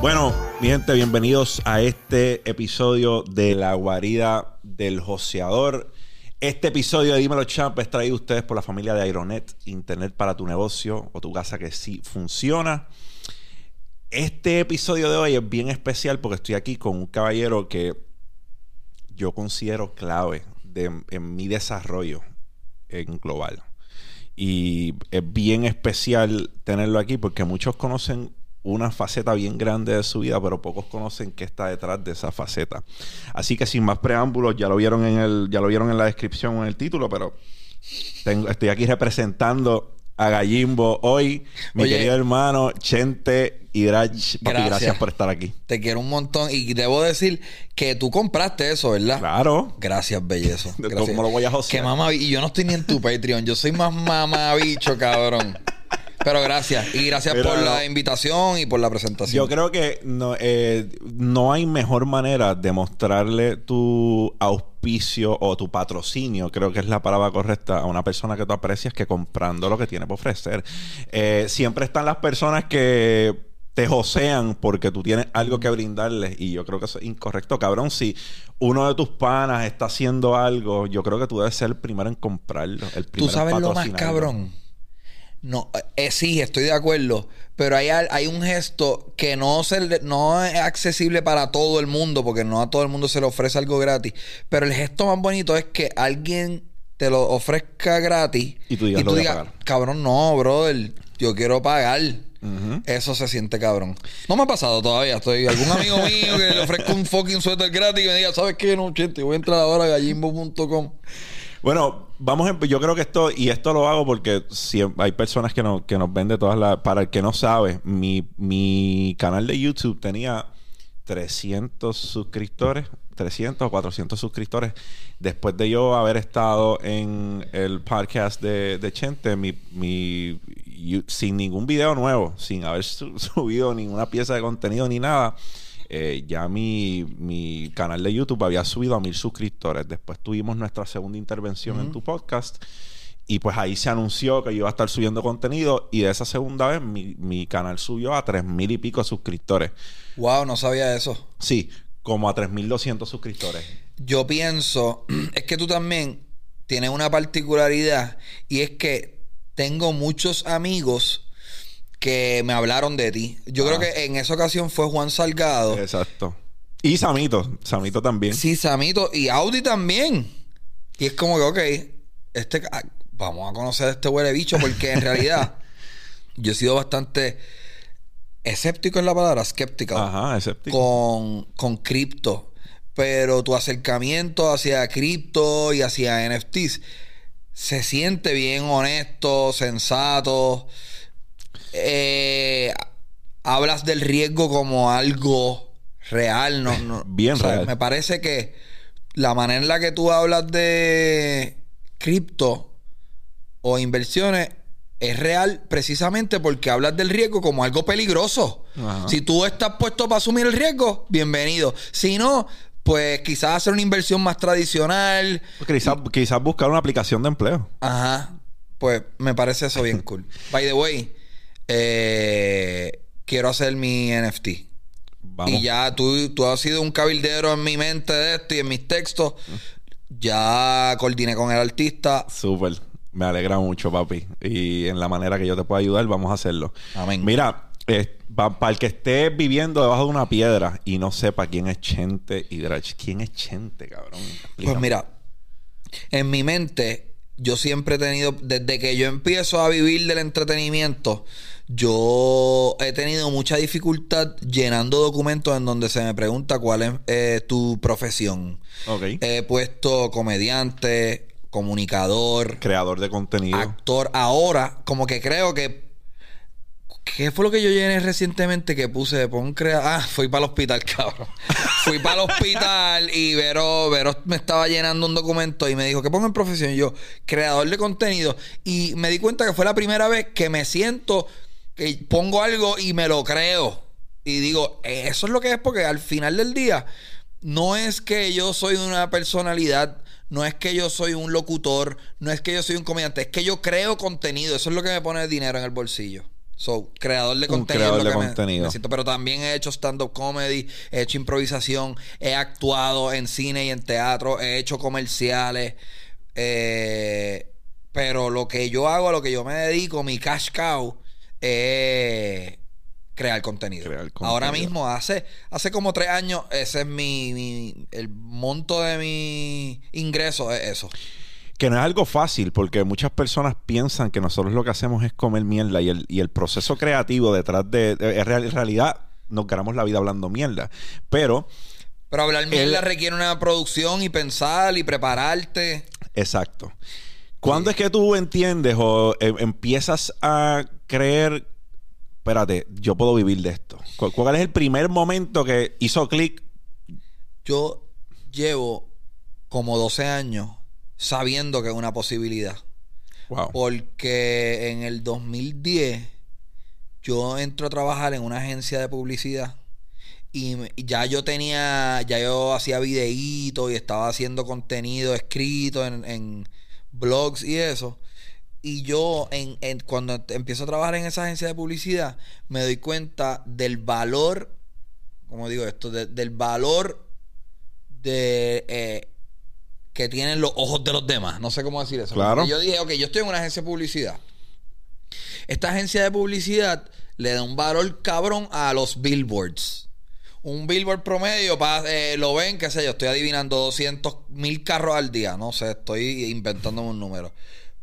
Bueno, mi gente, bienvenidos a este episodio de La Guarida del Joseador. Este episodio de Dímelo Champ es traído a ustedes por la familia de Aeronet, Internet para tu negocio o tu casa que sí funciona. Este episodio de hoy es bien especial porque estoy aquí con un caballero que yo considero clave en mi desarrollo en global. Y es bien especial tenerlo aquí porque muchos conocen una faceta bien grande de su vida, pero pocos conocen qué está detrás de esa faceta. Así que sin más preámbulos, ya lo vieron en el, ya lo vieron en la descripción o en el título, pero tengo, estoy aquí representando a Gallimbo hoy, mi querido hermano Chente Hidrach. Papi, gracias. por estar aquí. Te quiero un montón y debo decir que tú compraste eso, ¿verdad? Claro. Gracias, bellezo. Gracias. ¿Cómo lo voy a josear? Que mamá, y yo no estoy ni en tu Patreon, yo soy más mamabicho, cabrón. Pero gracias. Y gracias por la invitación y por la presentación. Yo creo que no, eh, no hay mejor manera de mostrarle tu auspicio o tu patrocinio, creo que es la palabra correcta, a una persona que tú aprecias que comprando lo que tiene para ofrecer. Eh, siempre están las personas que te josean porque tú tienes algo que brindarles y yo creo que eso es incorrecto, cabrón. Si uno de tus panas está haciendo algo, yo creo que tú debes ser el primero en comprarlo. El ¿Tú sabes lo más cabrón? No, eh, sí, estoy de acuerdo. Pero hay, hay un gesto que no, se, no es accesible para todo el mundo, porque no a todo el mundo se le ofrece algo gratis. Pero el gesto más bonito es que alguien te lo ofrezca gratis y tú digas, cabrón, no, brother, yo quiero pagar. Eso se siente cabrón. No me ha pasado todavía. Estoy algún amigo mío que le ofrezca un fucking suéter gratis y me diga, ¿sabes qué? No, chiste, voy a entrar ahora a gallimbo.com. Bueno, vamos a, yo creo que esto, y esto lo hago porque si hay personas que, no, que nos ven de todas las, para el que no sabe, mi, mi canal de YouTube tenía 300 suscriptores, 300 o 400 suscriptores. Después de yo haber estado en el podcast de, de Chente, mi, mi, sin ningún video nuevo, sin haber subido ninguna pieza de contenido ni nada eh, ya mi, canal de YouTube había subido a mil suscriptores. Después tuvimos nuestra segunda intervención en tu podcast. Y pues ahí se anunció que yo iba a estar subiendo contenido. Y de esa segunda vez mi, canal subió a tres mil y pico suscriptores. Wow, no sabía eso. Sí, como a tres mil doscientos suscriptores. Yo pienso, es que tú también tienes una particularidad. Y es que tengo muchos amigos que me hablaron de ti. Yo creo ah. que en esa ocasión fue Juan Salgado. Exacto. Y Samito. Samito también. Sí, Samito. Y Audi también. Y es como que, ok, este, ah, vamos a conocer a este huele bicho porque en realidad yo he sido bastante escéptico en la palabra, escéptico. Ajá, escéptico. Con, con cripto. Pero tu acercamiento hacia cripto y hacia NFTs se siente bien honesto, sensato eh, hablas del riesgo como algo real, no, bien real. Me parece que la manera en la que tú hablas de cripto o inversiones es real precisamente porque hablas del riesgo como algo peligroso. Si tú estás puesto para asumir el riesgo, bienvenido. Si no, pues quizás hacer una inversión más tradicional. Quizás, quizás buscar una aplicación de empleo. Ajá. Pues me parece eso bien cool. By the way, eh, quiero hacer mi NFT. Y ya tú, tú has sido un cabildero en mi mente de esto y en mis textos. Ya coordiné con el artista. Súper. Me alegra mucho, papi. Y en la manera que yo te pueda ayudar, vamos a hacerlo. Amén. Mira, para el que esté viviendo debajo de una piedra y no sepa quién es Chente Hidrach, ¿quién es Chente, cabrón? Pues mira, en mi mente, yo siempre he tenido, desde que yo empiezo a vivir del entretenimiento, yo he tenido mucha dificultad llenando documentos en donde se me pregunta cuál es eh, tu profesión. He puesto comediante, comunicador, creador de contenido, actor. Ahora, como que creo que ¿Qué fue lo que yo llené recientemente que puse? Pon crea ah, fui para el hospital, cabrón. fui para el hospital y Vero, Vero me estaba llenando un documento y me dijo, ¿qué pongo en profesión? yo, creador de contenido. Y me di cuenta que fue la primera vez que me siento que pongo algo y me lo creo. Y digo, eso es lo que es porque al final del día no es que yo soy una personalidad, no es que yo soy un locutor, no es que yo soy un comediante, es que yo creo contenido. Eso es lo que me pone el dinero en el bolsillo. So, creador de contenido. es creador lo de que me- contenido. me siento. Pero también he hecho stand-up comedy, he hecho improvisación, he actuado en cine y en teatro, he hecho comerciales. eh, pero lo que yo hago, a lo que yo me dedico, mi cash cow, es crear contenido. Crear contenido. Ahora mismo, hace, hace como tres años, ese es mi, mi- el monto de mi ingreso, es eso. Que no es algo fácil, porque muchas personas piensan que nosotros lo que hacemos es comer mierda y el, y el proceso creativo detrás de... en realidad, nos ganamos la vida hablando mierda. Pero, Pero hablar mierda requiere una producción y pensar y prepararte. exacto. ¿Cuándo es que tú entiendes o eh, empiezas a creer, espérate, yo puedo vivir de esto? ¿Cu- ¿Cuál es el primer momento que hizo clic? Yo llevo como 12 años sabiendo que es una posibilidad. Wow. Porque en el 2010 yo entro a trabajar en una agencia de publicidad y ya yo tenía, ya yo hacía videitos y estaba haciendo contenido escrito en, en blogs y eso. Y yo, en, en- cuando empiezo a trabajar en esa agencia de publicidad, me doy cuenta del valor, como digo esto, De- del valor de eh, que tienen los ojos de los demás. No sé cómo decir eso. Claro. Porque Yo dije, ok, yo estoy en una agencia de publicidad. Esta agencia de publicidad le da un valor cabrón a los billboards. Un billboard promedio, pa- eh, lo ven, qué sé yo, estoy adivinando 200 mil carros al día. No sé, estoy inventándome un número.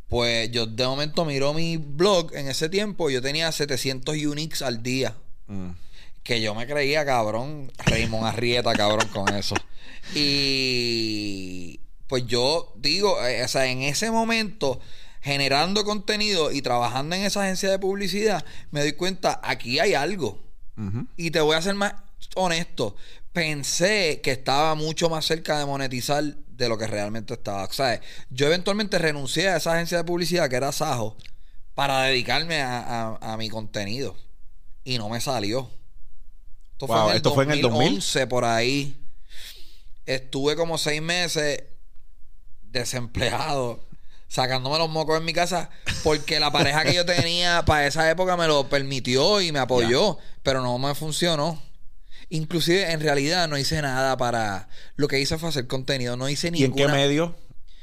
Pues yo de momento miro mi blog en ese tiempo, yo tenía 700 uniques al día. Mm. Que yo me creía, cabrón, Raymond Arrieta, cabrón, con eso. Y pues yo digo, eh, o sea, en ese momento, generando contenido y trabajando en esa agencia de publicidad, me doy cuenta, aquí hay algo. Y te voy a ser más honesto. Pensé que estaba mucho más cerca de monetizar de lo que realmente estaba. O sea, yo eventualmente renuncié a esa agencia de publicidad que era Sajo para dedicarme a, a- a mi contenido. Y no me salió. Esto Wow, ¿esto fue en el 2000? 2011 por ahí. Estuve como seis meses desempleado, sacándome los mocos en mi casa, porque la pareja que yo tenía para esa época me lo permitió y me apoyó, pero no me funcionó. Inclusive, en realidad, no hice nada para... Lo que hice fue hacer contenido. No hice ¿Y en ninguna... qué medio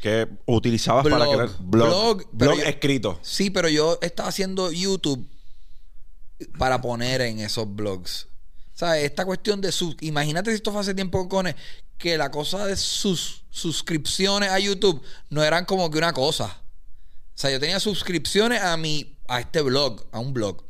que utilizabas para crear blog? Blog, Blog, pero yo- escrito. Sí, pero yo estaba haciendo YouTube para poner en esos blogs. ¿Sabes? Esta cuestión de sus... Imagínate si esto fue hace tiempo con que la cosa de sus suscripciones a YouTube no eran como que una cosa. O sea, yo tenía suscripciones a mi... a este blog, a un blog.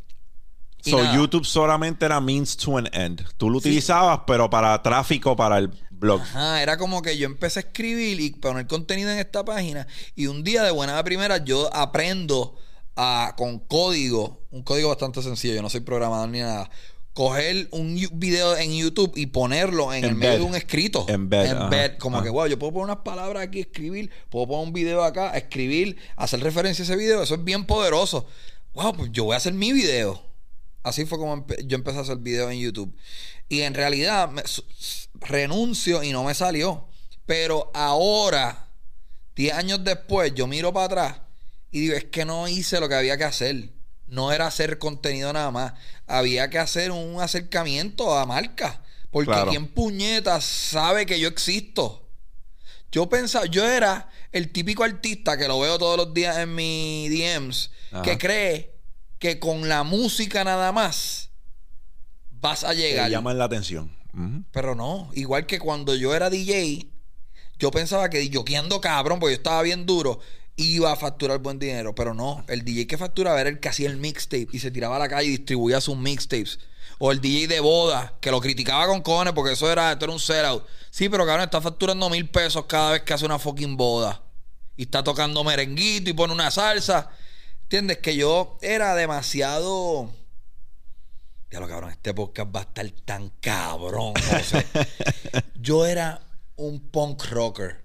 Y So, nada. YouTube solamente era means to an end. Tú lo utilizabas, pero para tráfico para el blog. Ajá, era como que yo empecé a escribir y poner contenido en esta página. Y un día de buena primera yo aprendo a, con código, un código bastante sencillo, yo no soy programador ni nada. Coger un video en YouTube y ponerlo en el medio de un escrito. Embed, ajá. Como Ajá. que, wow, yo puedo poner unas palabras aquí, escribir, puedo poner un video acá, escribir, hacer referencia a ese video. Eso es bien poderoso. Wow, pues yo voy a hacer mi video. Así fue como empe- yo empecé a hacer videos en YouTube. Y en realidad me- renuncio y no me salió. Pero ahora, 10 años después, yo miro para atrás y digo, es que no hice lo que había que hacer. No era hacer contenido nada más. Había que hacer un acercamiento a marca. Porque Claro. quien puñeta sabe que yo existo. Yo pensaba, yo era el típico artista que lo veo todos los días en mi DMs, Ajá. que cree que con la música nada más vas a Te llegar. llaman la atención. Pero no, igual que cuando yo era DJ, yo pensaba que yo ando cabrón, porque yo estaba bien duro, iba a facturar buen dinero. Pero no, el DJ que facturaba era el que hacía el mixtape y se tiraba a la calle y distribuía sus mixtapes. O el DJ de boda, que lo criticaba con cojones porque eso era, esto era un sellout. Sí, pero cabrón, está facturando mil pesos cada vez que hace una fucking boda. Y está tocando merenguito y pone una salsa. ¿Entiendes? Que yo era demasiado. Ya lo cabrón, este podcast va a estar tan cabrón, José. yo era un punk rocker.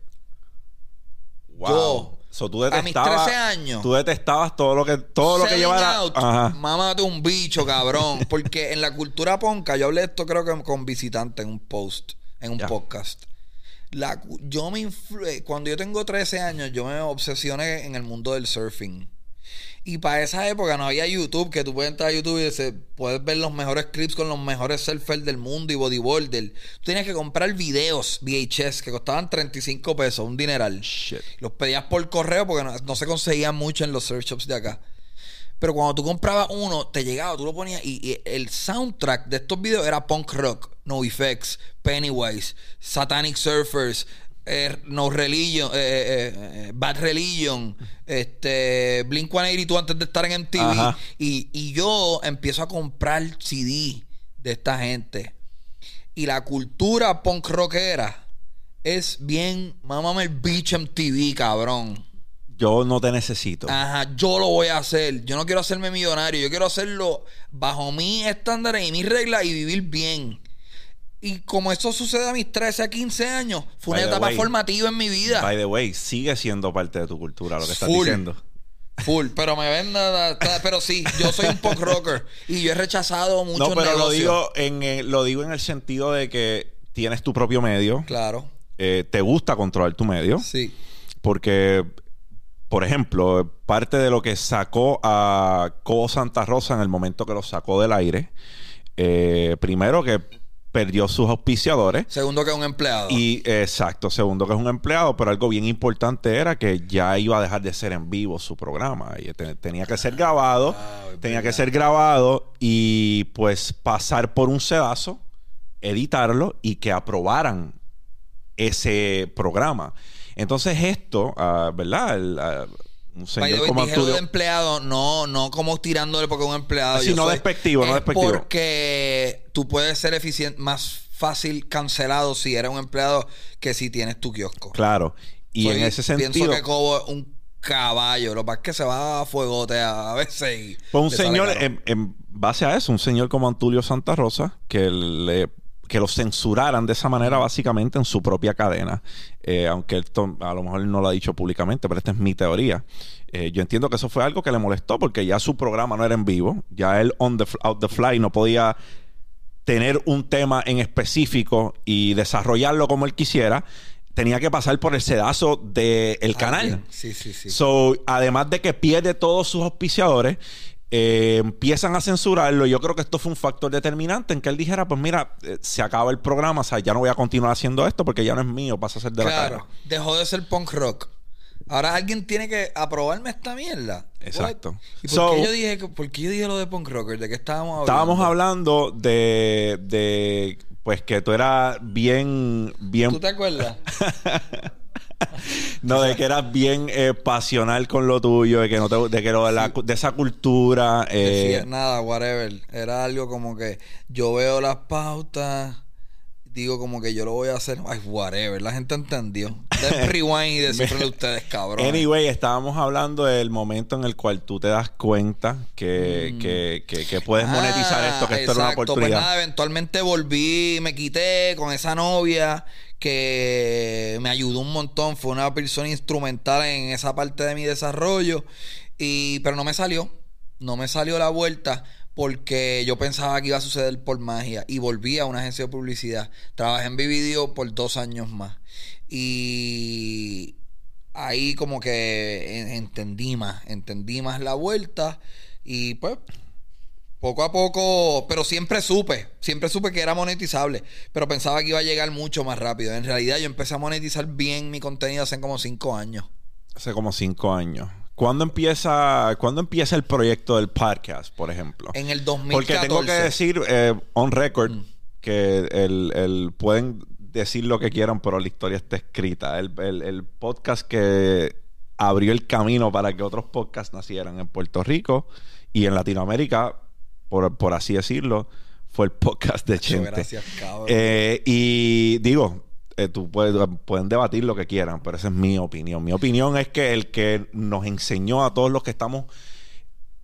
Wow. Yo, So, tú a mis detestabas, 13 años. Tú detestabas todo lo que, todo lo que llevara. Ajá. Mámate un bicho, cabrón. Porque en la cultura ponca, yo hablé de esto creo que con visitante en un post, en un podcast. La, yo me influ- cuando yo tengo 13 años, yo me obsesioné en el mundo del surfing. Y para esa época no había YouTube, que tú puedes entrar a YouTube y se, puedes ver los mejores clips con los mejores surfers del mundo y bodyboarder. Tú tenías que comprar videos VHS que costaban 35 pesos, un dineral. Shit. Los pedías por correo porque no, no se conseguían mucho en los surf shops de acá. Pero cuando tú comprabas uno, te llegaba, tú lo ponías y, y el soundtrack de estos videos era punk rock, No Effects, Pennywise, Satanic Surfers, eh, No Religion, eh, eh, eh, Bad Religion, este, Blink 182 antes de estar en MTV. Y, y yo empiezo a comprar CD de esta gente. Y la cultura punk rockera es bien, mámame el beach MTV, cabrón. Yo no te necesito. Ajá, yo lo voy a hacer. Yo no quiero hacerme millonario. Yo quiero hacerlo bajo mis estándares y mis reglas y vivir bien. Y como eso sucede a mis 13 a 15 años, fue una By the etapa way, formativa en mi vida. By the way, sigue siendo parte de tu cultura lo que estás Full. diciendo. Full. Pero me ven nada. Pero sí, yo soy un punk rocker. Y yo he rechazado muchos No, pero lo digo, en, eh, lo digo en el sentido de que tienes tu propio medio, Claro. eh, te gusta controlar tu medio, Sí. porque, por ejemplo, parte de lo que sacó a Cobo Santa Rosa en el momento que lo sacó del aire, eh, primero que perdió sus auspiciadores. Segundo que un empleado. Y exacto, segundo que es un empleado, pero algo bien importante era que ya iba a dejar de ser en vivo su programa. Y te- tenía que ser grabado, Ah, es tenía que ser grabado y pues pasar por un sedazo, editarlo y que aprobaran ese programa. Entonces esto, ah, ¿verdad? El, ah, un señor como lo de empleado, no, no como tirándole porque un empleado. Sí, yo no soy- despectivo, no es despectivo. Porque tú puedes ser eficiente, más fácil cancelado si eres un empleado que si tienes tu kiosco. Claro. Y Soy- en ese sentido... Pienso que Cobo es un caballo. Lo que pasa es que se va a fuegote a, veces. y Pues un señor, en, en base a eso, un señor como Antulio Santa Rosa, que le que lo censuraran de esa manera básicamente en su propia cadena. Eh, aunque esto a lo mejor no lo ha dicho públicamente, pero esta es mi teoría. Eh, yo entiendo que eso fue algo que le molestó porque ya su programa no era en vivo. Ya él on the, out the fly no podía tener un tema en específico y desarrollarlo como él quisiera. Tenía que pasar por el sedazo del canal. Alguien. Sí, sí, sí. So, además de que pierde todos sus auspiciadores, eh, empiezan a censurarlo. Yo creo que esto fue un factor determinante en que él dijera, pues mira, eh, se acaba el programa, o sea, ya no voy a continuar haciendo esto porque ya no es mío, pasa a ser de la claro. cadena. Dejó de ser punk rock. Ahora alguien tiene que aprobarme esta mierda. Exacto. What? ¿Y por, So- qué yo dije, por qué yo dije lo de punk rocker? ¿De qué estábamos hablando? Estábamos hablando de, de, pues que tú eras bien, bien, ¿Tú te acuerdas? no, de que eras bien eh, pasional con lo tuyo, de que no te, de que lo de, la- de esa cultura, eh, Decía, nada, whatever. Era algo como que yo veo las pautas, digo como que yo lo voy a hacer. Ay, whatever. La gente entendió. Den rewind y descifrenle ustedes, cabrón. Anyway, estábamos hablando del momento en el cual tú te das cuenta que, que, que- que puedes monetizar esto, que esto era una Mm. Ah, oportunidad. Pues nada, eventualmente volví, me quité con esa novia que me ayudó un montón. Fue una persona instrumental en esa parte de mi desarrollo. Y, pero no me salió. No me salió la vuelta porque yo pensaba que iba a suceder por magia. Y volví a una agencia de publicidad. Trabajé en Vividio por dos años más. Y ahí como que en- entendí más, entendí más la vuelta y pues poco a poco, pero siempre supe, siempre supe que era monetizable, pero pensaba que iba a llegar mucho más rápido. En realidad yo empecé a monetizar bien mi contenido hace como cinco años. Hace como cinco años. ¿Cuándo empieza, ¿Cuándo empieza el proyecto del podcast, por ejemplo? En el 2014. Porque tengo que decir, eh, on record, Mm. que el, el- pueden decir lo que quieran, pero la historia está escrita. El, el- el podcast que abrió el camino para que otros podcasts nacieran en Puerto Rico y en Latinoamérica, por, por así decirlo, fue el podcast de Muchas Chente. Gracias, cabrón. Eh, y digo, eh, tú puedes, pueden debatir lo que quieran, pero esa es mi opinión. Mi opinión es que el que nos enseñó a todos los que estamos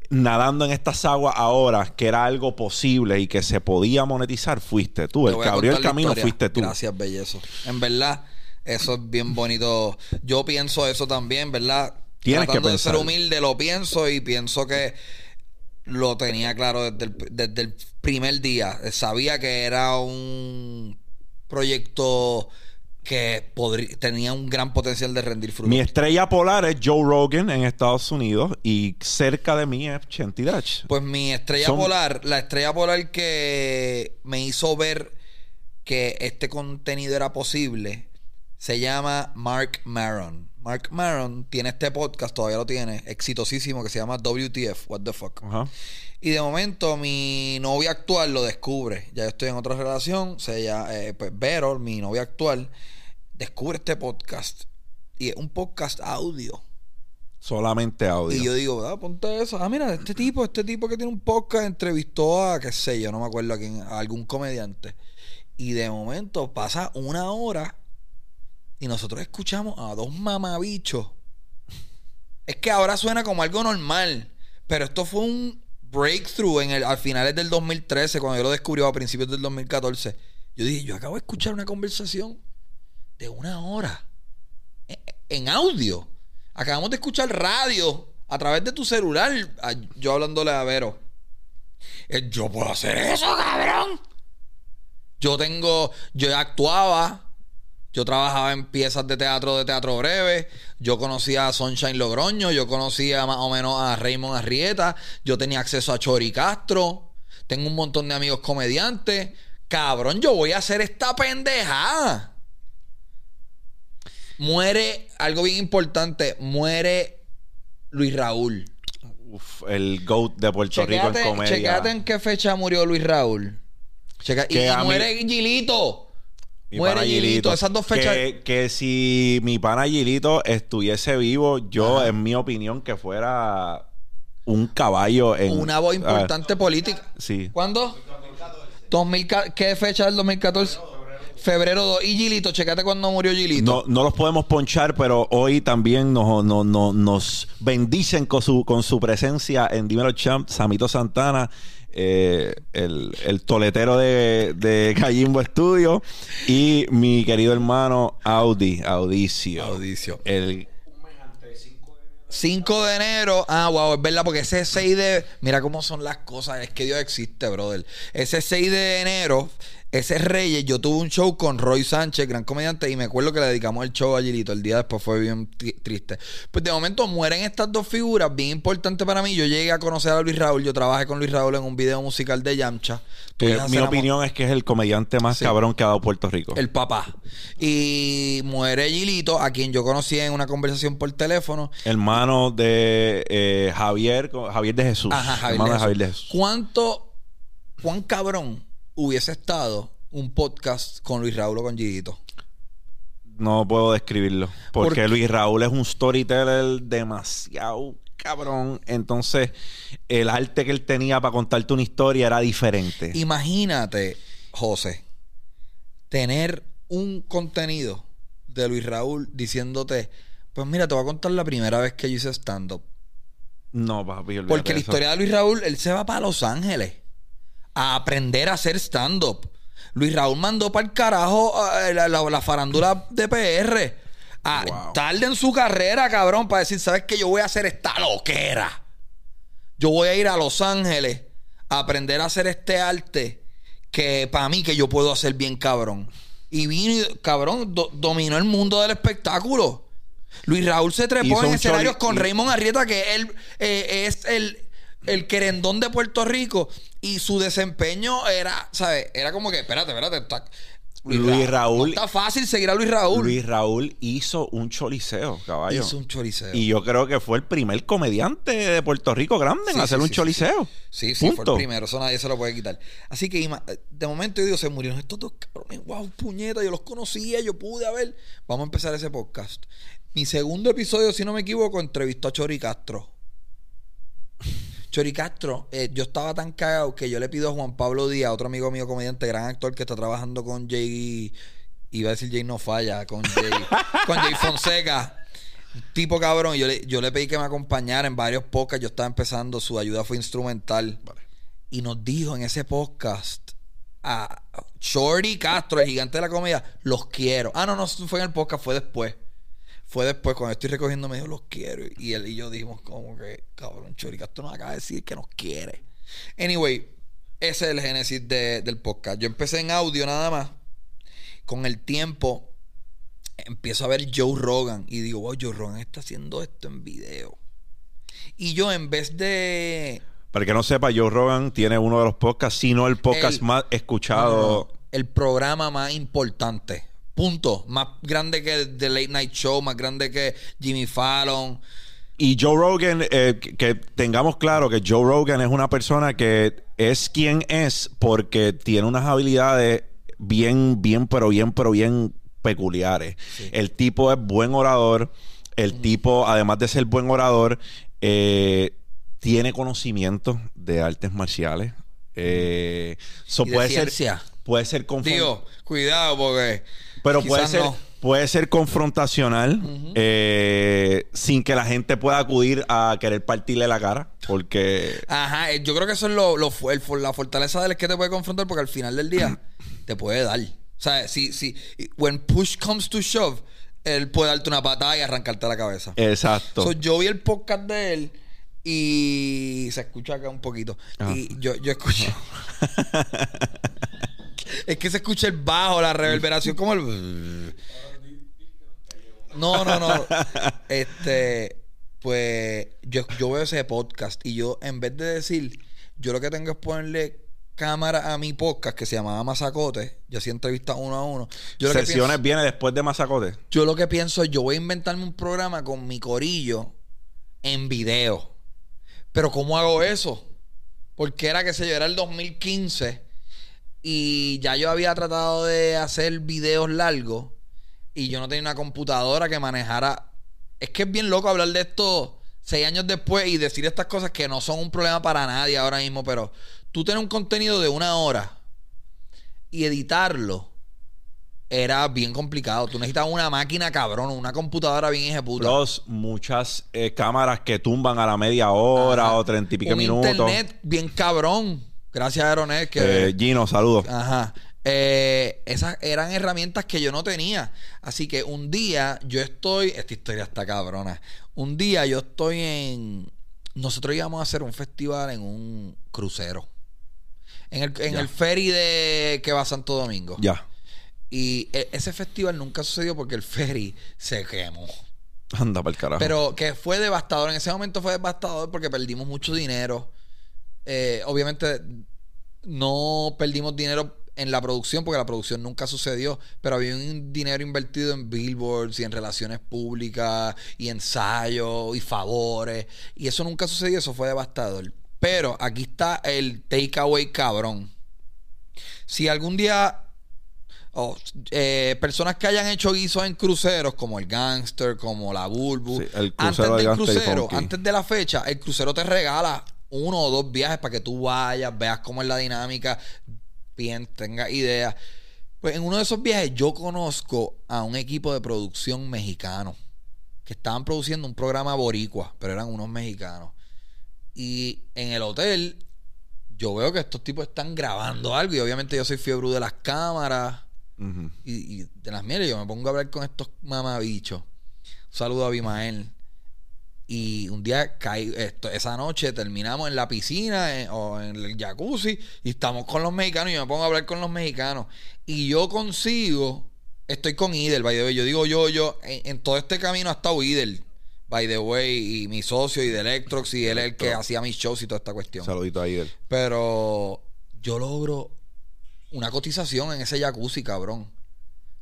nadando en estas aguas ahora que era algo posible y que se podía monetizar, fuiste tú. El que abrió el camino historia. fuiste tú. Gracias, bellezo. En verdad, eso es bien bonito. Yo pienso eso también, ¿verdad? Tienes que Tratando de ser pensar. humilde, lo pienso y pienso que lo tenía claro desde el, desde el primer día. Sabía que era un proyecto que tenía un gran potencial de rendir frutos. Mi estrella polar es Joe Rogan en Estados Unidos y cerca de mí es Chenty Dutch. Pues mi estrella Son- polar, la estrella polar que me hizo ver que este contenido era posible, se llama Mark Maron. Mark Maron tiene este podcast, todavía lo tiene, exitosísimo, que se llama WTF, What the Fuck. Ajá. Y de momento mi novia actual lo descubre. Ya yo estoy en otra relación. Se llama, eh, pues Vero, mi novia actual, descubre este podcast. Y es un podcast audio. Solamente audio. Y yo digo, ah, ponte eso. Ah, mira, este tipo, este tipo que tiene un podcast entrevistó a, qué sé yo, no me acuerdo a quién, a algún comediante. Y de momento pasa una hora y nosotros escuchamos a dos mamabichos. Es que ahora suena como algo normal, pero esto fue un breakthrough en el, al finales del 2013, cuando yo lo descubrí a principios del 2014. Yo dije, yo acabo de escuchar una conversación de una hora e- en audio. Acabamos de escuchar radio a través de tu celular. Yo hablándole a Vero. Eh, Yo puedo hacer eso, cabrón. Yo tengo, yo actuaba, yo trabajaba en piezas de teatro de teatro breve, yo conocía a Sunshine Logroño, yo conocía más o menos a Raymond Arrieta, yo tenía acceso a Chori Castro, tengo un montón de amigos comediantes. Cabrón, yo voy a hacer esta pendejada. Muere, algo bien importante, muere Luis Raúl. Uf, el GOAT de Puerto Rico en comedia. checate en qué fecha murió Luis Raúl. Checa- y mí- muere Gilito. Mi muere pana Gilito. Esas dos fechas. Que, que si mi pana Gilito estuviese vivo, yo, en mi opinión, que fuera un caballo en. Una voz ah, importante política. sí. ¿Cuándo? 2014. ¿Qué fecha del 2014? Febrero 2. ¿Y Gilito? Checate cuando murió Gilito. No, no los podemos ponchar, pero hoy también nos, no- no- nos bendicen con su, con su presencia en Dímelo Champ, Samito Santana, eh, el, el toletero de, de Cayimbo Studio, y mi querido hermano Audi, Audicio. Audicio. El, 5 de enero. Ah, wow, es verdad, porque ese 6 de. Mira cómo son las cosas. Es que Dios existe, brother. Ese 6 de enero, ese Reyes, yo tuve un show con Roy Sánchez, gran comediante, y me acuerdo que le dedicamos el show a Gilito. El día después fue bien tri- triste. Pues de momento mueren estas dos figuras, bien importantes para mí. Yo llegué a conocer a Luis Raúl. Yo trabajé con Luis Raúl en un video musical de Yamcha. Eh, mi opinión es que es el comediante más Sí. cabrón que ha dado Puerto Rico. el papá. Y muere Gilito, a quien yo conocí en una conversación por teléfono. Hermano de eh, Javier, Javier de Jesús. Ajá, Javier hermano de de Jesús. Javier de Jesús. ¿Cuánto, cuán cabrón hubiese estado un podcast con Luis Raúl o con Gilito? No puedo describirlo. Porque. Luis Raúl es un storyteller demasiado cabrón. Entonces, el arte que él tenía para contarte una historia era diferente. Imagínate, José, tener un contenido de Luis Raúl diciéndote, pues mira, te voy a contar la primera vez que yo hice stand-up. No, papi, Porque la historia de Luis Raúl, él se va para Los Ángeles a aprender a hacer stand-up. Luis Raúl mandó para el carajo eh, la, la- la farándula de PR. A, Wow. Tarde en su carrera, cabrón, para decir, ¿sabes qué? Yo voy a hacer esta loquera. Yo voy a ir a Los Ángeles a aprender a hacer este arte que para mí que yo puedo hacer bien cabrón. Y vino y, cabrón, do- dominó el mundo del espectáculo. Luis Raúl se trepó en escenarios con y- Raymond Arrieta, que él eh, es el, el querendón de Puerto Rico. Y su desempeño era, ¿sabes? Era como que, espérate, espérate. está- Luis Raúl- No está fácil seguir a Luis Raúl. Luis Raúl hizo un choliseo, caballo. Hizo un choriceo. Y yo creo que fue el primer comediante de Puerto Rico grande en Sí, hacer sí, un sí, choliseo. Sí, sí, fue el primero. Eso nadie se lo puede quitar. Así que de momento yo digo, se murieron estos dos cabrones. Wow, puñeta, yo los conocía, yo pude haber. Vamos a empezar ese podcast. Mi segundo episodio, si no me equivoco, entrevistó a Chori Castro. Chori Castro, eh, yo estaba tan cagado que yo le pido a Juan Pablo Díaz, otro amigo mío comediante, gran actor que está trabajando con Jay, iba a decir Jay no falla, con Jay, con Jay Fonseca. Tipo cabrón, yo le, yo le pedí que me acompañara en varios podcasts, yo estaba empezando, su ayuda fue instrumental. Y nos dijo en ese podcast a Shorty Castro, el gigante de la comedia, los quiero. Ah, no, no fue en el podcast, fue después. Fue después, cuando estoy recogiendo, me dijo, los quiero. Y él y yo dijimos, como que, cabrón, Chori Castro nos acaba de decir que nos quiere. Anyway, ese es el génesis de- del podcast. Yo empecé en audio nada más. Con el tiempo, empiezo a ver Joe Rogan y digo, wow, Joe Rogan está haciendo esto en video. Y yo en vez de... Para el que no sepa, Joe Rogan tiene uno de los podcasts, si no el podcast El- más escuchado. El programa más importante. Punto. Más grande que The Late Night Show, más grande que Jimmy Fallon. Y Joe Rogan, eh, que, tengamos claro que Joe Rogan es una persona que es quien es porque tiene unas habilidades bien, bien, pero bien, pero bien peculiares. El tipo es buen orador. El tipo, además de ser buen orador, eh, tiene conocimiento de artes marciales. Eh, so puede ser, puede ser Digo, cuidado porque... pero puede ser, no. puede ser confrontacional eh, sin que la gente pueda acudir a querer partirle la cara. Porque Ajá, eh, yo creo que eso es lo, lo el la fortaleza de él es que te puede confrontar porque al final del día te puede dar. O sea, si, si, when push comes to shove, él puede darte una patada y arrancarte la cabeza. exacto. So, yo vi el podcast de él y se escucha acá un poquito. Ah. Y yo, yo escuché. es que se escucha el bajo, la reverberación, como el. No, no, no. Este. Pues yo, yo veo ese podcast y yo, en vez de decir, yo lo que tengo es ponerle cámara a mi podcast que se llamaba Mazacote. Yo hacía entrevistas uno a uno. Yo lo que Sesiones pienso- viene después de Mazacote. yo lo que pienso es, yo voy a inventarme un programa con mi corillo en video. Pero ¿cómo hago eso? Porque era, que sé yo, era el 2015 y ya yo había tratado de hacer videos largos y yo no tenía una computadora que manejara... Es que es bien loco hablar de esto seis años después y decir estas cosas que no son un problema para nadie ahora mismo, pero tú tienes un contenido de una hora y editarlo era bien complicado. Tú necesitabas una máquina cabrón, una computadora bien ejecutada. Plus muchas eh, cámaras que tumban a la media hora Ajá. o treinta y pico Un minutos. internet bien cabrón. Gracias Aeronet que... Eh, Gino, saludos. Ajá. Eh, esas eran herramientas que yo no tenía. Así que un día yo estoy. Esta historia está cabrona. Un día yo estoy en. Nosotros íbamos a hacer un festival en un crucero. En el, en el ferry de que va a Santo Domingo. Ya. Y e- ese festival nunca sucedió porque el ferry se quemó. Anda para el carajo. Pero que fue devastador. En ese momento fue devastador porque perdimos mucho dinero. Eh, obviamente no perdimos dinero en la producción porque la producción nunca sucedió, pero había un dinero invertido en billboards y en relaciones públicas y ensayos y favores y eso nunca sucedió, eso fue devastador. Pero aquí está el takeaway cabrón. Si algún día eh, personas que hayan hecho guisos en cruceros como el Gangster, como la Bulbu, Sí, el antes de del crucero, Funky. antes de la fecha, el crucero te regala uno o dos viajes para que tú vayas, veas cómo es la dinámica, bien, tengas idea. Pues en uno de esos viajes yo conozco a un equipo de producción mexicano que estaban produciendo un programa boricua, pero eran unos mexicanos. Y en el hotel yo veo que estos tipos están grabando algo y obviamente yo soy fiebre de las cámaras y de las mieles yo me pongo a hablar con estos mamabichos. Un saludo a Abimael. Y un día caí, esto, esa noche terminamos en la piscina eh, o en el jacuzzi y estamos con los mexicanos y yo me pongo a hablar con los mexicanos. Y yo consigo, estoy con Idel, by the way. Yo digo yo, yo, en, en todo este camino ha estado Idel, by the way, y mi socio y de Electrox y él es el que hacía mis shows y toda esta cuestión. Saludito ahí. él. Pero yo logro una cotización en ese jacuzzi, cabrón.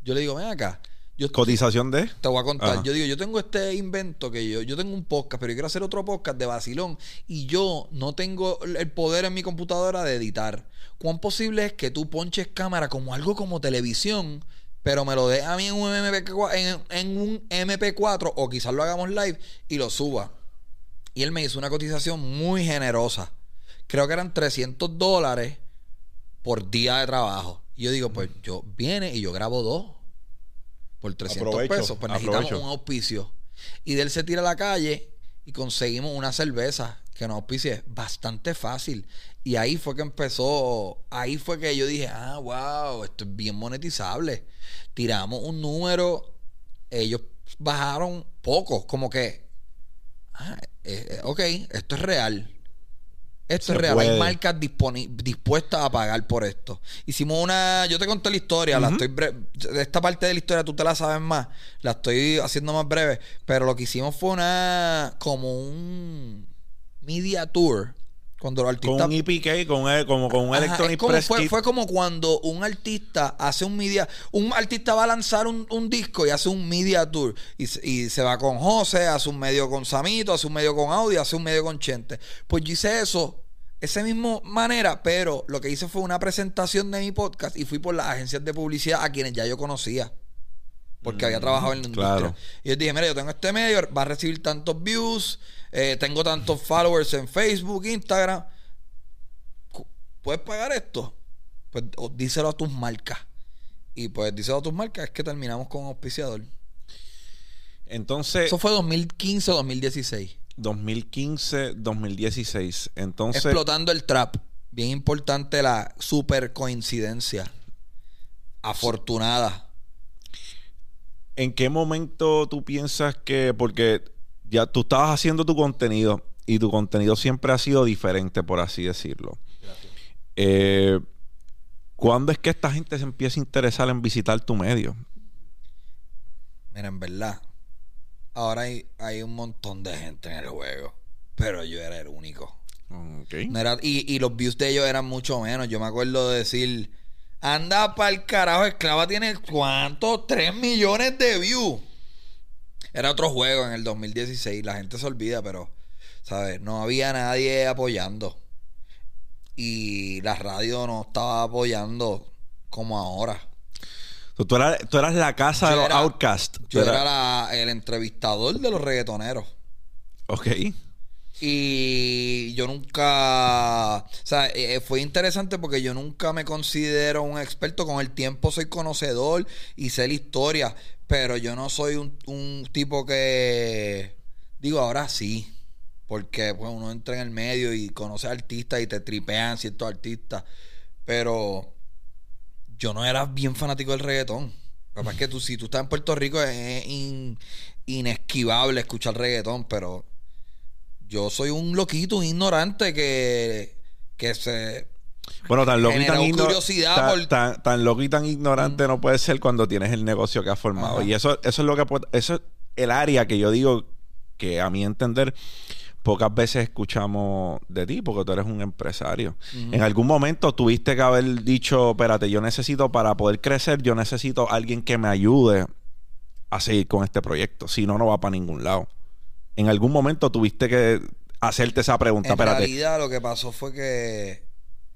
Yo le digo, ven acá. Yo Cotización de. te voy a contar. Ajá. Yo digo, yo tengo este invento que yo, yo tengo un podcast, pero yo quiero hacer otro podcast de vacilón y yo no tengo el poder en mi computadora de editar. ¿Cuán posible es que tú ponches cámara como algo como televisión, pero me lo des a mí en un MP4, en, en un MP4 o quizás lo hagamos live y lo suba? Y él me hizo una cotización muy generosa. Creo que eran 300 dólares por día de trabajo. Y yo digo, pues yo viene y yo grabo dos por 300 Aprovecho, pesos. Pues necesitamos aprovecho. un auspicio. Y de él se tira a la calle y conseguimos una cerveza que nos auspicie. Bastante fácil. Y ahí fue que empezó. Ahí fue que yo dije, ah, wow, esto es bien monetizable. Tiramos un número. Ellos bajaron poco. Como que, ah, eh, eh, ok, esto es real. Esto es real. puede. Hay marcas dispuestas a pagar por esto. Hicimos una. Yo te conté la historia. la estoy bre- de esta parte de la historia tú te la sabes más. La estoy haciendo más breve. Pero lo que hicimos fue una. Como un. Media tour. Cuando los Con un EPK, con un, como con un Ajá, Electronic como- Press fue, Kit. fue como cuando un artista hace un media, un artista va a lanzar un, un disco y hace un media tour y, se- y se va con José, hace un medio con Samito, hace un medio con Audi, hace un medio con Chente. Pues yo hice eso, esa misma manera, pero lo que hice fue una presentación de mi podcast y fui por las agencias de publicidad a quienes ya yo conocía. Porque había trabajado en la industria. claro. Y yo dije, mira, yo tengo este medio, va a recibir tantos views, eh, tengo tantos followers en Facebook, Instagram. ¿Puedes pagar esto? Pues o díselo a tus marcas. Y pues díselo a tus marcas, es que terminamos con auspiciador. Entonces, Eso fue 2015 o 2016. 2015, 2016. Entonces, Explotando el trap. Bien importante la super coincidencia. Afortunada. ¿En qué momento tú piensas que, porque ya tú estabas haciendo tu contenido y tu contenido siempre ha sido diferente, por así decirlo? Eh, ¿Cuándo es que esta gente se empieza a interesar en visitar tu medio? Mira, en verdad. Ahora hay, hay un montón de gente en el juego. Pero yo era el único. Ok. No era- y, y los views de ellos eran mucho menos. Yo me acuerdo de decir, anda para el carajo, Esclava tiene cuánto, 3 millones de views. Era otro juego en el 2016, la gente se olvida, pero, ¿sabes? No había nadie apoyando. Y la radio no estaba apoyando como ahora. Tú, eras, tú eras la casa Yo de los era- Outcast. Tú Yo era la- el entrevistador de los reggaetoneros. Ok. Y yo nunca, o sea, eh, eh, fue interesante porque yo nunca me considero un experto. Con el tiempo soy conocedor y sé la historia, pero yo no soy un, un tipo que, digo, ahora sí, porque pues, uno entra en el medio y conoce artistas y te tripean ciertos artistas, pero yo no era bien fanático del reggaetón. Lo que pasa es que tú, si tú estás en Puerto Rico es in- inesquivable escuchar reggaetón, pero yo soy un loquito, un ignorante que, que se... Bueno, tan loco y tan, curiosidad tan, por- tan- tan loco y tan ignorante no puede ser cuando tienes el negocio que has formado. Ajá. Y eso, eso es lo que eso es el área que yo digo que a mi entender pocas veces escuchamos de ti porque tú eres un empresario. En algún momento tuviste que haber dicho, espérate, yo necesito para poder crecer, yo necesito alguien que me ayude a seguir con este proyecto. Si no, no va para ningún lado. En algún momento tuviste que hacerte esa pregunta, En espérate. realidad lo que pasó fue que...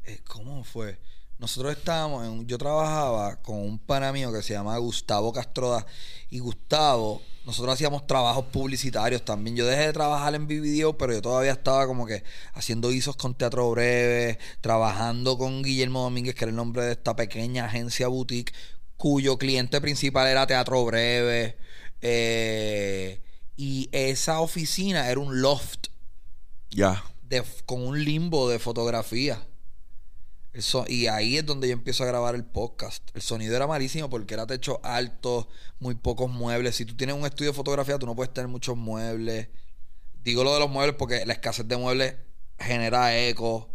eh, ¿Cómo fue? Nosotros estábamos, en, yo trabajaba con un pana mío que se llama Gustavo Castroda y Gustavo, nosotros hacíamos trabajos publicitarios también. Yo dejé de trabajar en Video, pero yo todavía estaba como que haciendo guisos con Teatro Breve, trabajando con Guillermo Domínguez, que era el nombre de esta pequeña agencia boutique, cuyo cliente principal era Teatro Breve. Eh, y esa oficina era un loft Ya. con un limbo de fotografía. So- y ahí es donde yo empiezo a grabar el podcast. El sonido era malísimo porque era techo alto, muy pocos muebles. Si tú tienes un estudio de fotografía, tú no puedes tener muchos muebles. Digo lo de los muebles porque la escasez de muebles genera eco.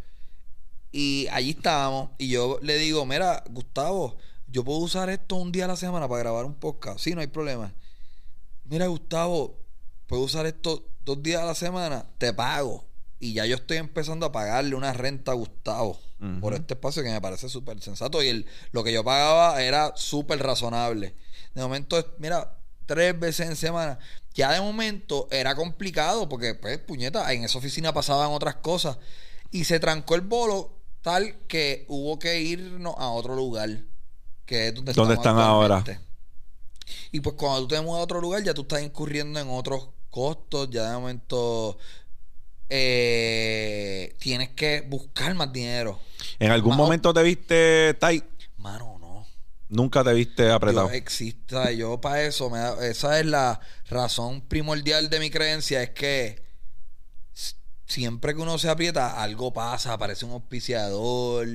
Y allí estábamos. Y yo le digo, mira, Gustavo, yo puedo usar esto un día a la semana para grabar un podcast. Sí, no hay problema. Mira, Gustavo, puedo usar esto dos días a la semana, te pago. Y ya yo estoy empezando a pagarle una renta a Gustavo por este espacio que me parece súper sensato. Y el, lo que yo pagaba era súper razonable. De momento, mira, tres veces en semana. Ya de momento era complicado porque, pues, puñeta, en esa oficina pasaban otras cosas. Y se trancó el bolo tal que hubo que irnos a otro lugar. Que es donde, ¿Dónde están ahora? Y pues cuando tú te mudas a otro lugar, ya tú estás incurriendo en otros costos, ya de momento eh, tienes que buscar más dinero. ¿En algún momento te viste tight? Mano, no. Nunca te viste apretado. Yo exista, yo para eso, me da- esa es la razón primordial de mi creencia, es que siempre que uno se aprieta, algo pasa, aparece un auspiciador,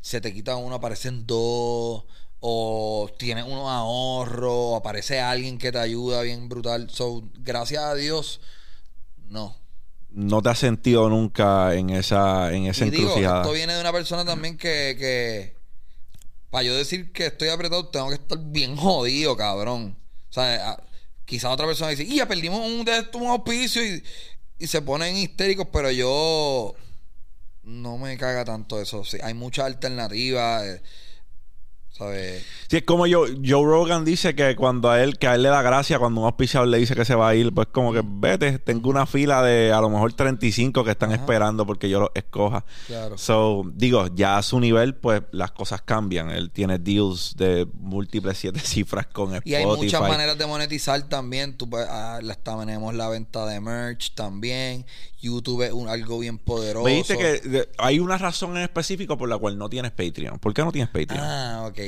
se te quita uno, aparecen dos, o tienes unos ahorros, aparece alguien que te ayuda bien brutal. So, gracias a Dios, no. no te has sentido nunca en esa, en esa y digo, encrucijada. esto viene de una persona también que, que para yo decir que estoy apretado, tengo que estar bien jodido, cabrón. O sea, a- quizá otra persona dice, y ya perdimos un, un auspicio y, y se ponen histéricos, pero yo no me caga tanto eso. Sí, hay muchas alternativas, eh, ¿sabes? Sí, es como yo, Joe Rogan dice que cuando a él, que a él le da gracia cuando un auspiciador le dice que se va a ir, pues como que vete, tengo una fila de a lo mejor 35 que están Ajá. esperando porque yo los escoja. Claro. So, digo, ya a su nivel, pues las cosas cambian. Él tiene deals de múltiples siete cifras con Spotify. Y hay muchas maneras de monetizar también. Tú, ah, las- tenemos la venta de merch también. YouTube es un- algo bien poderoso. Me dijiste que de- hay una razón en específico por la cual no tienes Patreon. ¿Por qué no tienes Patreon? Ah, ok.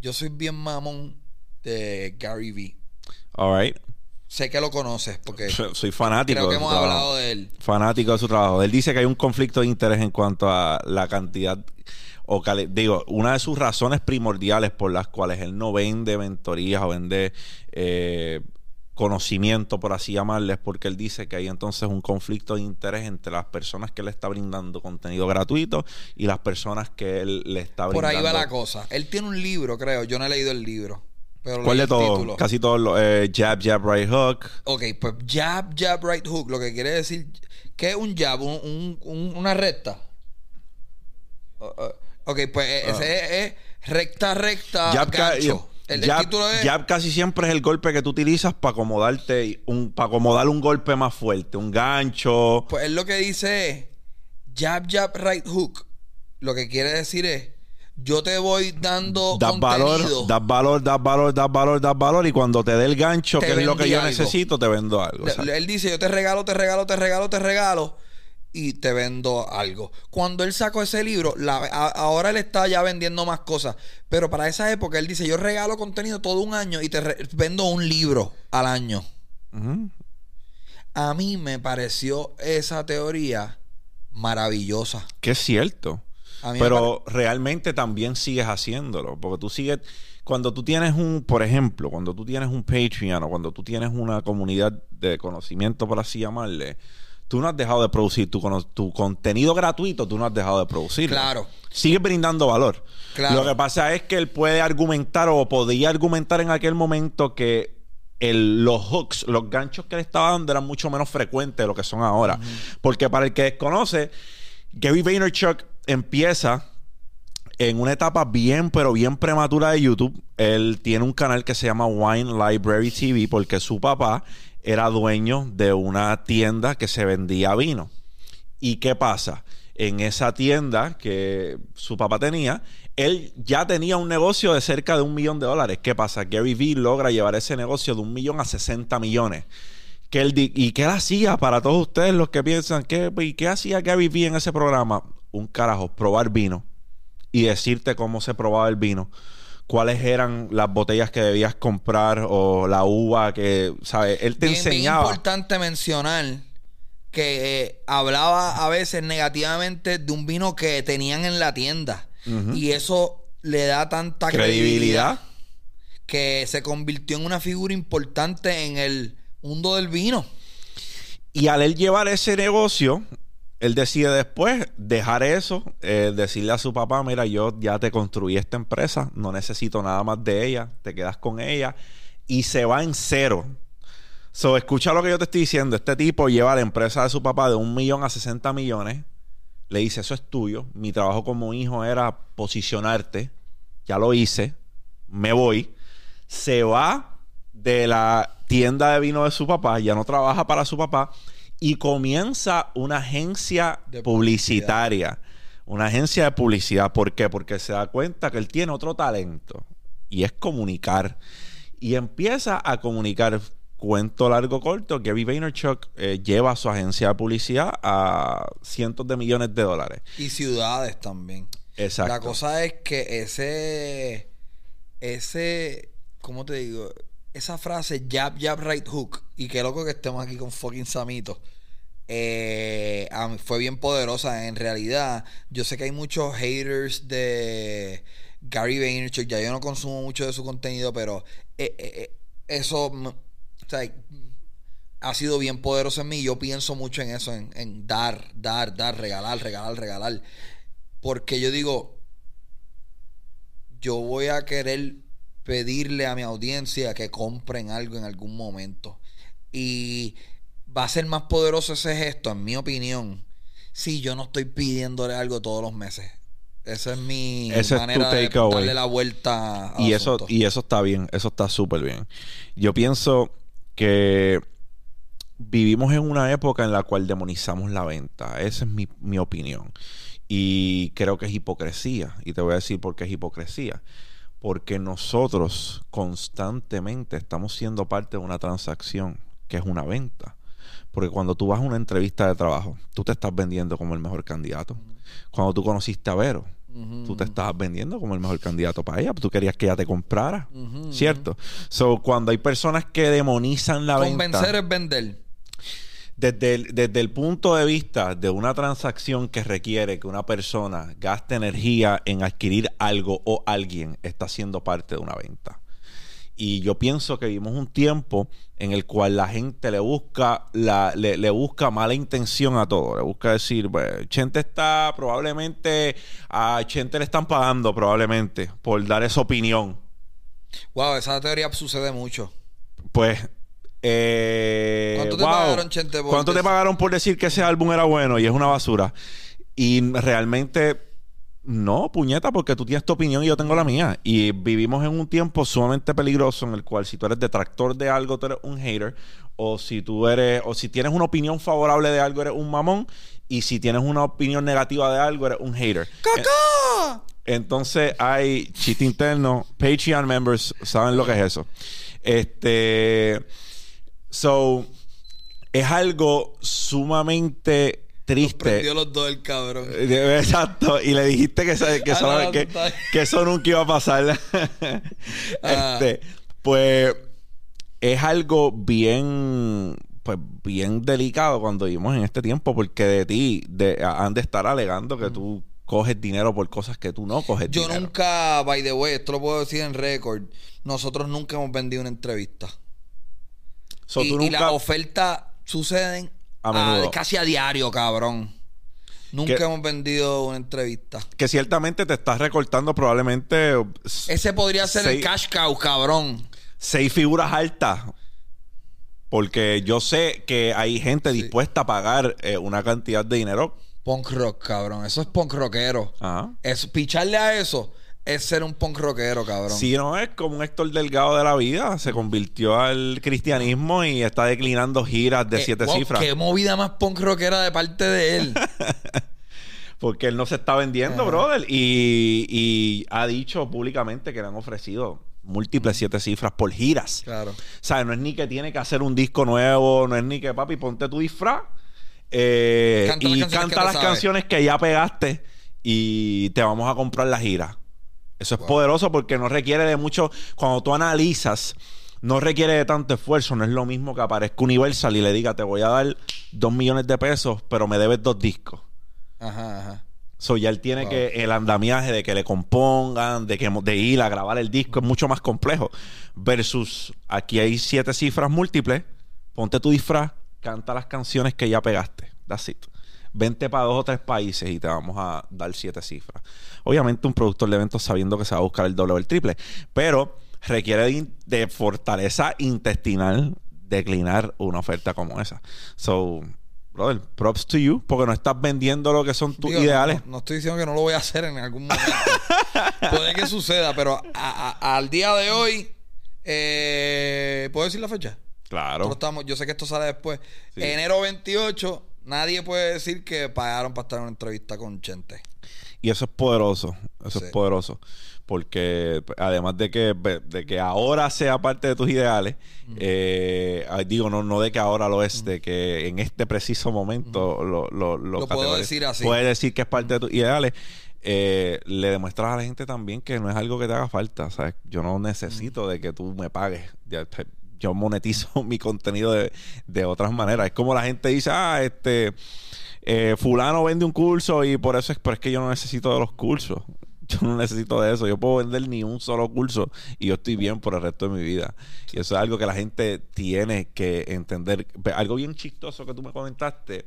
Yo soy bien mamón de Gary Vee. All right. Sé que lo conoces porque Soy fanático. creo que hemos trabajo. hablado de él. fanático de su trabajo. Él dice que hay un conflicto de interés en cuanto a la cantidad o cali- digo, una de sus razones primordiales por las cuales él no vende mentorías o vende eh, conocimiento, por así llamarle, es porque él dice que hay entonces un conflicto de interés entre las personas que le está brindando contenido gratuito y las personas que él le está Por brindando. ahí va la cosa. Él tiene un libro, creo. Yo no he leído el libro. Pero ¿Cuál de el todos? Casi todos los eh, jab, jab, right hook. Ok, pues jab, jab, right hook. Lo que quiere decir... ¿Qué es un jab? Un- un- un- una recta. Uh, uh, ok, pues eh, ese es, es recta, recta, Jab, gancho. El, el jab- título es... jab casi siempre es el golpe que tú utilizas para acomodarte un, para acomodar un golpe más fuerte, un gancho. Pues él lo que dice es jab, jab, right hook. Lo que quiere decir es yo te voy dando Das valor, contenido. das valor, das valor, das valor, das valor y cuando te dé el gancho, Te que es lo que yo algo. necesito, te vendo algo. Le- él dice yo te regalo, te regalo, te regalo, te regalo y te vendo algo. Cuando él sacó ese libro, la- a- ahora él está ya vendiendo más cosas. Pero para esa época él dice yo regalo contenido todo un año y te re- vendo un libro al año. A mí me pareció esa teoría maravillosa. Que es cierto. Pero realmente también sigues haciéndolo. Porque tú sigues. Cuando tú tienes un, por ejemplo, cuando tú tienes un Patreon o cuando tú tienes una comunidad de conocimiento, por así llamarle, tú no has dejado de producir tu, tu contenido gratuito, tú no has dejado de producir. Claro. Sigues brindando valor. Claro. Lo que pasa es que él puede argumentar o podía argumentar en aquel momento que el- los hooks, los ganchos que le estaba dando eran mucho menos frecuentes de lo que son ahora. Porque para el que desconoce, Gary Vaynerchuk empieza en una etapa bien, pero bien prematura de YouTube. Él tiene un canal que se llama Wine Library TV porque su papá era dueño de una tienda que se vendía vino. ¿Y qué pasa? En esa tienda que su papá tenía, él ya tenía un negocio de cerca de un millón de dólares. ¿Qué pasa? Gary Vee logra llevar ese negocio de un millón a 60 millones. Que él ¿Y qué hacía para todos ustedes los que piensan? ¿qué, ¿Y qué hacía Gary Vee en ese programa? Un carajo, probar vino y decirte cómo se probaba el vino. Cuáles eran las botellas que debías comprar o la uva que, ¿sabes? Él te bien, enseñaba. importante mencionar que eh, hablaba a veces negativamente de un vino que tenían en la tienda. Y eso le da tanta credibilidad. credibilidad que se convirtió en una figura importante en el mundo del vino. Y al él llevar ese negocio, él decide después dejar eso, eh, decirle a su papá, mira, yo ya te construí esta empresa, no necesito nada más de ella, te quedas con ella, y se va en cero. So, escucha lo que yo te estoy diciendo. Este tipo lleva la empresa de su papá de un millón a 60 millones. Le dice, eso es tuyo. Mi trabajo como hijo era posicionarte. Ya lo hice. Me voy. Se va de la tienda de vino de su papá. Ya no trabaja para su papá. Y comienza una agencia De publicitaria. Una agencia de publicidad. ¿Por qué? Porque se da cuenta que él tiene otro talento. Y es comunicar. Y empieza a comunicar. Cuento largo corto, Gary Vaynerchuk eh, lleva su agencia de publicidad a cientos de millones de dólares. Y ciudades también. Exacto. La cosa es que ese, ese, ¿cómo te digo? Esa frase jab, jab, right hook. Y qué loco que estemos aquí con fucking Samito. eh, fue bien poderosa. En realidad, yo sé que hay muchos haters de Gary Vaynerchuk. Ya yo no consumo mucho de su contenido, pero eh, eh, eh, eso, mm, o sea, ha sido bien poderoso en mí. Yo pienso mucho en eso, en dar, dar, dar, regalar, regalar, regalar. Porque yo digo, yo voy a querer pedirle a mi audiencia que compren algo en algún momento. Y va a ser más poderoso ese gesto, en mi opinión, si yo no estoy pidiéndole algo todos los meses. Esa es mi Ese es manera tu de darle la vuelta Y eso, y eso está bien, eso está súper bien. Yo pienso que vivimos en una época en la cual demonizamos la venta. Esa es mi, mi opinión. Y creo que es hipocresía. Y te voy a decir por qué es hipocresía. Porque nosotros constantemente estamos siendo parte de una transacción que es una venta. Porque cuando tú vas a una entrevista de trabajo, tú te estás vendiendo como el mejor candidato. Cuando tú conociste a Vero, tú te estabas vendiendo como el mejor candidato para ella. Tú querías que ella te comprara. ¿Cierto? So, cuando hay personas que demonizan la Convencer venta, es vender. Desde el, desde el punto de vista de una transacción que requiere que una persona gaste energía en adquirir algo o alguien, está siendo parte de una venta. Y yo pienso que vivimos un tiempo en el cual la gente le busca la, le, le busca mala intención a todo. Le busca decir, pues, Chente está probablemente, a Chente le están pagando probablemente por dar esa opinión. Wow, esa teoría sucede mucho. Pues. Eh, ¿Cuánto te wow. pagaron, Chente, por ¿Cuánto te decir- pagaron por decir que ese álbum era bueno y es una basura? Y realmente. No, puñeta, porque tú tienes tu opinión y yo tengo la mía. Y vivimos en un tiempo sumamente peligroso en el cual si tú eres detractor de algo, tú eres un hater. O si tú eres, o si tienes una opinión favorable de algo, eres un mamón. Y si tienes una opinión negativa de algo, eres un hater. ¡Cacá! Entonces hay chiste interno. Patreon members saben lo que es eso. Este. So. Es algo sumamente triste. Prendió los dos el cabrón. Eh, Exacto. Y le dijiste que, que, Ah, no, que, que eso nunca iba a pasar. Ah. este, pues es algo bien, pues bien delicado cuando vivimos en este tiempo, porque de ti de, han de estar alegando que tú coges dinero por cosas que tú no coges Yo dinero. nunca, by the way, esto lo puedo decir en récord. Nosotros nunca hemos vendido una entrevista. So, y, tú y nunca- las ofertas suceden A menudo. casi a diario, cabrón. Nunca hemos vendido una entrevista. que ciertamente te estás recortando probablemente Ese podría ser el cash cow, cabrón. seis figuras altas. Porque yo sé que hay gente Sí. dispuesta a pagar eh, una cantidad de dinero. Punk rock, cabrón. Eso es punk rockero. Ajá. Es, picharle a eso es ser un punk rockero, cabrón. Si no es como un Héctor Delgado de la vida, se convirtió al cristianismo y está declinando giras de Eh, siete wow, cifras. Qué movida más punk rockera de parte de él. Porque él no se está vendiendo, Ajá. brother. Y, y ha dicho públicamente que le han ofrecido múltiples siete cifras por giras. claro. O sea, no es ni que tiene que hacer un disco nuevo, no es ni que, papi, ponte tu disfraz eh, Canta y que canta las canciones que ya pegaste y te vamos a comprar la gira. Eso es Wow. poderoso porque no requiere de mucho. Cuando tú analizas, no requiere de tanto esfuerzo. No es lo mismo que aparezca Universal y le diga, te voy a dar dos millones de pesos, pero me debes dos discos. Ajá, ajá. So, ya él tiene Wow. que el andamiaje de que le compongan, de que de ir a grabar el disco es mucho más complejo. Versus aquí hay siete cifras múltiples. Ponte tu disfraz, canta las canciones que ya pegaste. That's it. Vente para dos o tres países y te vamos a dar siete cifras. Obviamente, un productor de eventos sabiendo que se va a buscar el doble o el triple, pero requiere de, fortaleza intestinal declinar una oferta como esa. So, brother, props to you, porque no estás vendiendo lo que son tus Digo, ideales. No, no estoy diciendo que no lo voy a hacer en algún momento. Puede que suceda, pero a- a- al día de hoy, eh, ¿puedo decir la fecha? Claro. Estamos, yo sé que esto sale después. Sí. Enero 28, nadie puede decir que pagaron para estar en una entrevista con Chente. Y eso es poderoso. Eso Sí. es poderoso. Porque además de que, de que ahora sea parte de tus ideales, eh, digo, no, no de que ahora lo es, de que en este preciso momento lo, lo, Lo puedo categoriz- decir así. Puedes decir que es parte de tus ideales. eh, le demuestras a la gente también que no es algo que te haga falta. ¿sabes? Yo no necesito de que tú me pagues. Yo monetizo mi contenido de, de otras maneras. Es como la gente dice, ah, este, eh, fulano vende un curso y por eso es, pero es que yo no necesito de los cursos. Yo no necesito de eso. Yo puedo vender ni un solo curso y yo estoy bien por el resto de mi vida. Y eso es algo que la gente tiene que entender. Algo bien chistoso que tú me comentaste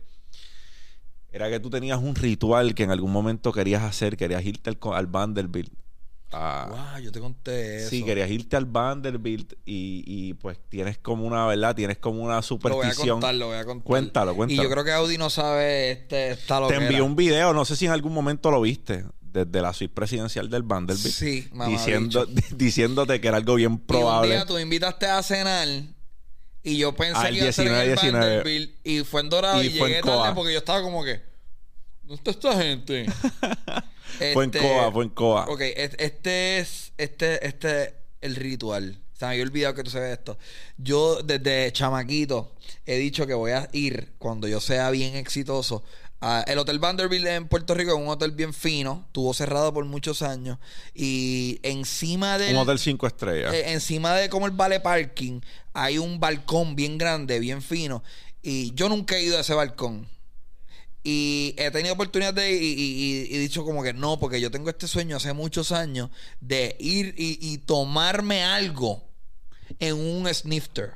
era que tú tenías un ritual que en algún momento querías hacer, querías irte al, al Vanderbilt. Ah, wow, yo te conté eso. Sí, querías irte al Vanderbilt y, y, pues tienes como una, ¿verdad? Tienes como una superstición. Lo voy a contar, lo voy a contar. Cuéntalo, cuéntalo. Y yo creo que Audi no sabe este, esta Te envió un video, no sé si en algún momento lo viste, desde la suite presidencial del Vanderbilt. Sí, mamá diciendo, diciéndote que era algo bien probable. Y un día tú invitaste a cenar y yo pensé que iba a ser en el Vanderbilt y fue en Dorado y, y llegué tarde porque yo estaba como que... ¿Dónde está esta gente? fue en Coa, fue en Coa. Ok, este es este, este el ritual. Se me había olvidado que tú sabes esto. Yo desde chamaquito he dicho que voy a ir cuando yo sea bien exitoso. A el Hotel Vanderbilt en Puerto Rico es un hotel bien fino. Tuvo cerrado por muchos años. Y encima de... Un hotel cinco estrellas. Eh, encima de como el vale parking hay un balcón bien grande, bien fino. Y yo nunca he ido a ese balcón. Y he tenido oportunidad de y, y, y, dicho como que no, porque yo tengo este sueño hace muchos años de ir y, tomarme algo en un snifter.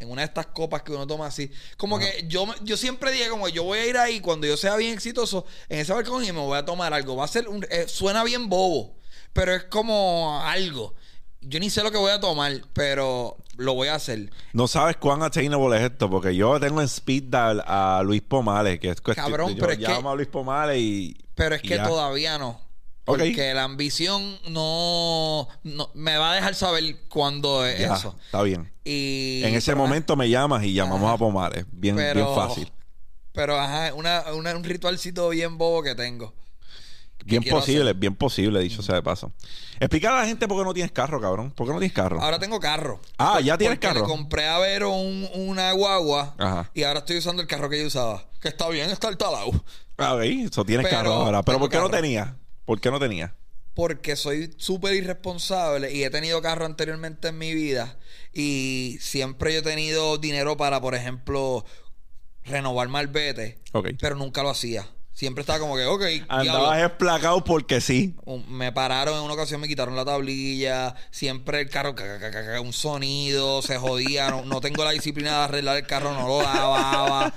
En una de estas copas que uno toma así. Como que yo, yo siempre dije como yo voy a ir ahí cuando yo sea bien exitoso en ese balcón y me voy a tomar algo. Va a ser un, eh, suena bien bobo, pero es como algo. Yo ni sé lo que voy a tomar, pero lo voy a hacer. No sabes cuán attainable es esto, porque yo tengo en speed dial a Luis Pomales, que es cuestión. Cabrón, pero es que. a Luis Pomales y. Pero es que todavía no. Porque la ambición no, Me va a dejar saber cuándo es eso. Está bien. Y, en ese momento me llamas y llamamos a Pomales. Bien, bien fácil. Pero ajá, una, un ritualcito bien bobo que tengo. Bien posible, bien posible, dicho sea de paso. Explicar a la gente por qué no tienes carro, cabrón. ¿Por qué no tienes carro? Ahora tengo carro. Ah, ya tienes carro. Le compré a Vero un, una guagua Ajá. y ahora estoy usando el carro que yo usaba. Que está bien, está el talado. Ah, ok, eso tienes carro ahora. Pero ¿por qué no tenía? ¿Por qué no tenía? Porque soy súper irresponsable y he tenido carro anteriormente en mi vida. Y siempre yo he tenido dinero para, por ejemplo, renovar malvete. Ok. Pero nunca lo hacía. Siempre estaba como que, ok. Andabas esplacado porque sí. Me pararon en una ocasión, me quitaron la tablilla. Siempre el carro, un sonido, se jodía. No, tengo la disciplina de arreglar el carro, no lo lavaba.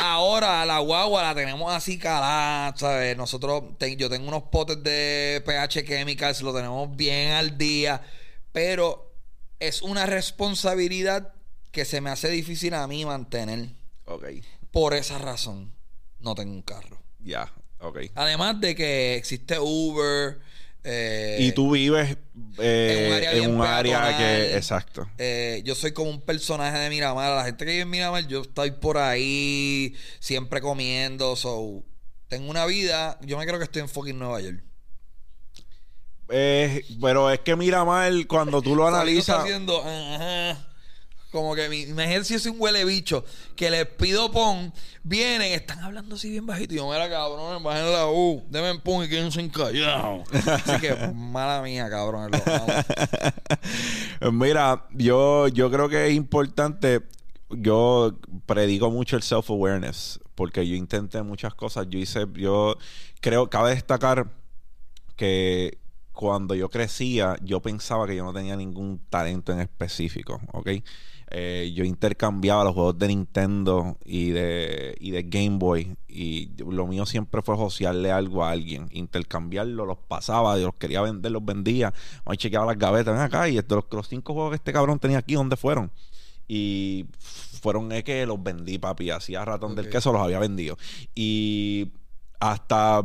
Ahora la guagua la tenemos así calada, ¿sabes? Nosotros, yo tengo unos potes de pH Chemicals, lo tenemos bien al día. Pero es una responsabilidad que se me hace difícil a mí mantener. Ok. Por esa razón no tengo un carro. Ya, ok. Además de que existe Uber. Eh, y tú vives eh, en un área, que. Exacto. Eh, yo soy como un personaje de Miramar. La gente que vive en Miramar, yo estoy por ahí siempre comiendo. So, tengo una vida. Yo me creo que estoy en fucking Nueva York. pero es que Miramar, cuando tú lo analizas. haciendo. Como que mi, mi ejército es un huele bicho que les pido pon, vienen, están hablando así bien bajito. Y yo, mira, cabrón, bajen la U, denme pon y quédense encallados. así que, mala mía, cabrón. mira, yo, yo creo que es importante. Yo predico mucho el self-awareness porque yo intenté muchas cosas. Yo hice, yo creo, cabe destacar que cuando yo crecía, yo pensaba que yo no tenía ningún talento en específico, ¿ok? Eh, yo intercambiaba los juegos de Nintendo y de, y de Game Boy. Y lo mío siempre fue josearle algo a alguien. Intercambiarlo, los pasaba, yo los quería vender, los vendía. Ahí chequeaba las gavetas. Ven acá, y los, los cinco juegos que este cabrón tenía aquí, ¿dónde fueron? Y fueron es que los vendí, papi. Hacía ratón del queso, los había vendido. Y hasta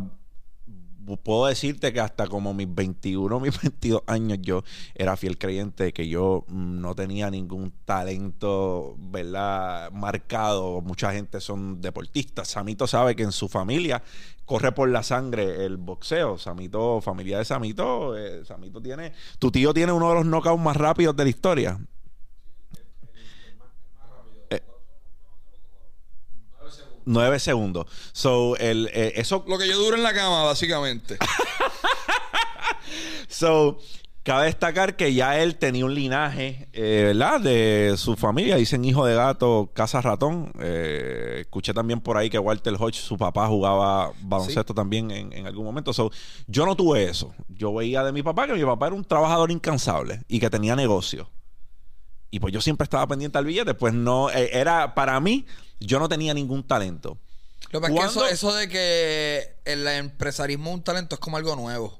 puedo decirte que hasta como mis 21, mis 22 años yo era fiel creyente que yo mm, no tenía ningún talento, ¿verdad? Marcado. Mucha gente son deportistas. Samito sabe que en su familia corre por la sangre el boxeo. Samito, familia de Samito, eh, Samito tiene... Tu tío tiene uno de los knockouts más rápidos de la historia. 9 segundos. So, el, eh, eso... Lo que yo duro en la cama, básicamente. so, Cabe destacar que ya él tenía un linaje, eh, ¿verdad? De su familia. Dicen hijo de gato, casa ratón. Eh, escuché también por ahí que Walter Hodge, su papá, jugaba baloncesto también en, en algún momento. So, yo no tuve eso. Yo veía de mi papá que mi papá era un trabajador incansable y que tenía negocio. Y pues yo siempre estaba pendiente al billete. Pues no, eh, era para mí, yo no tenía ningún talento. Lo que eso, eso de que el empresarismo es un talento es como algo nuevo.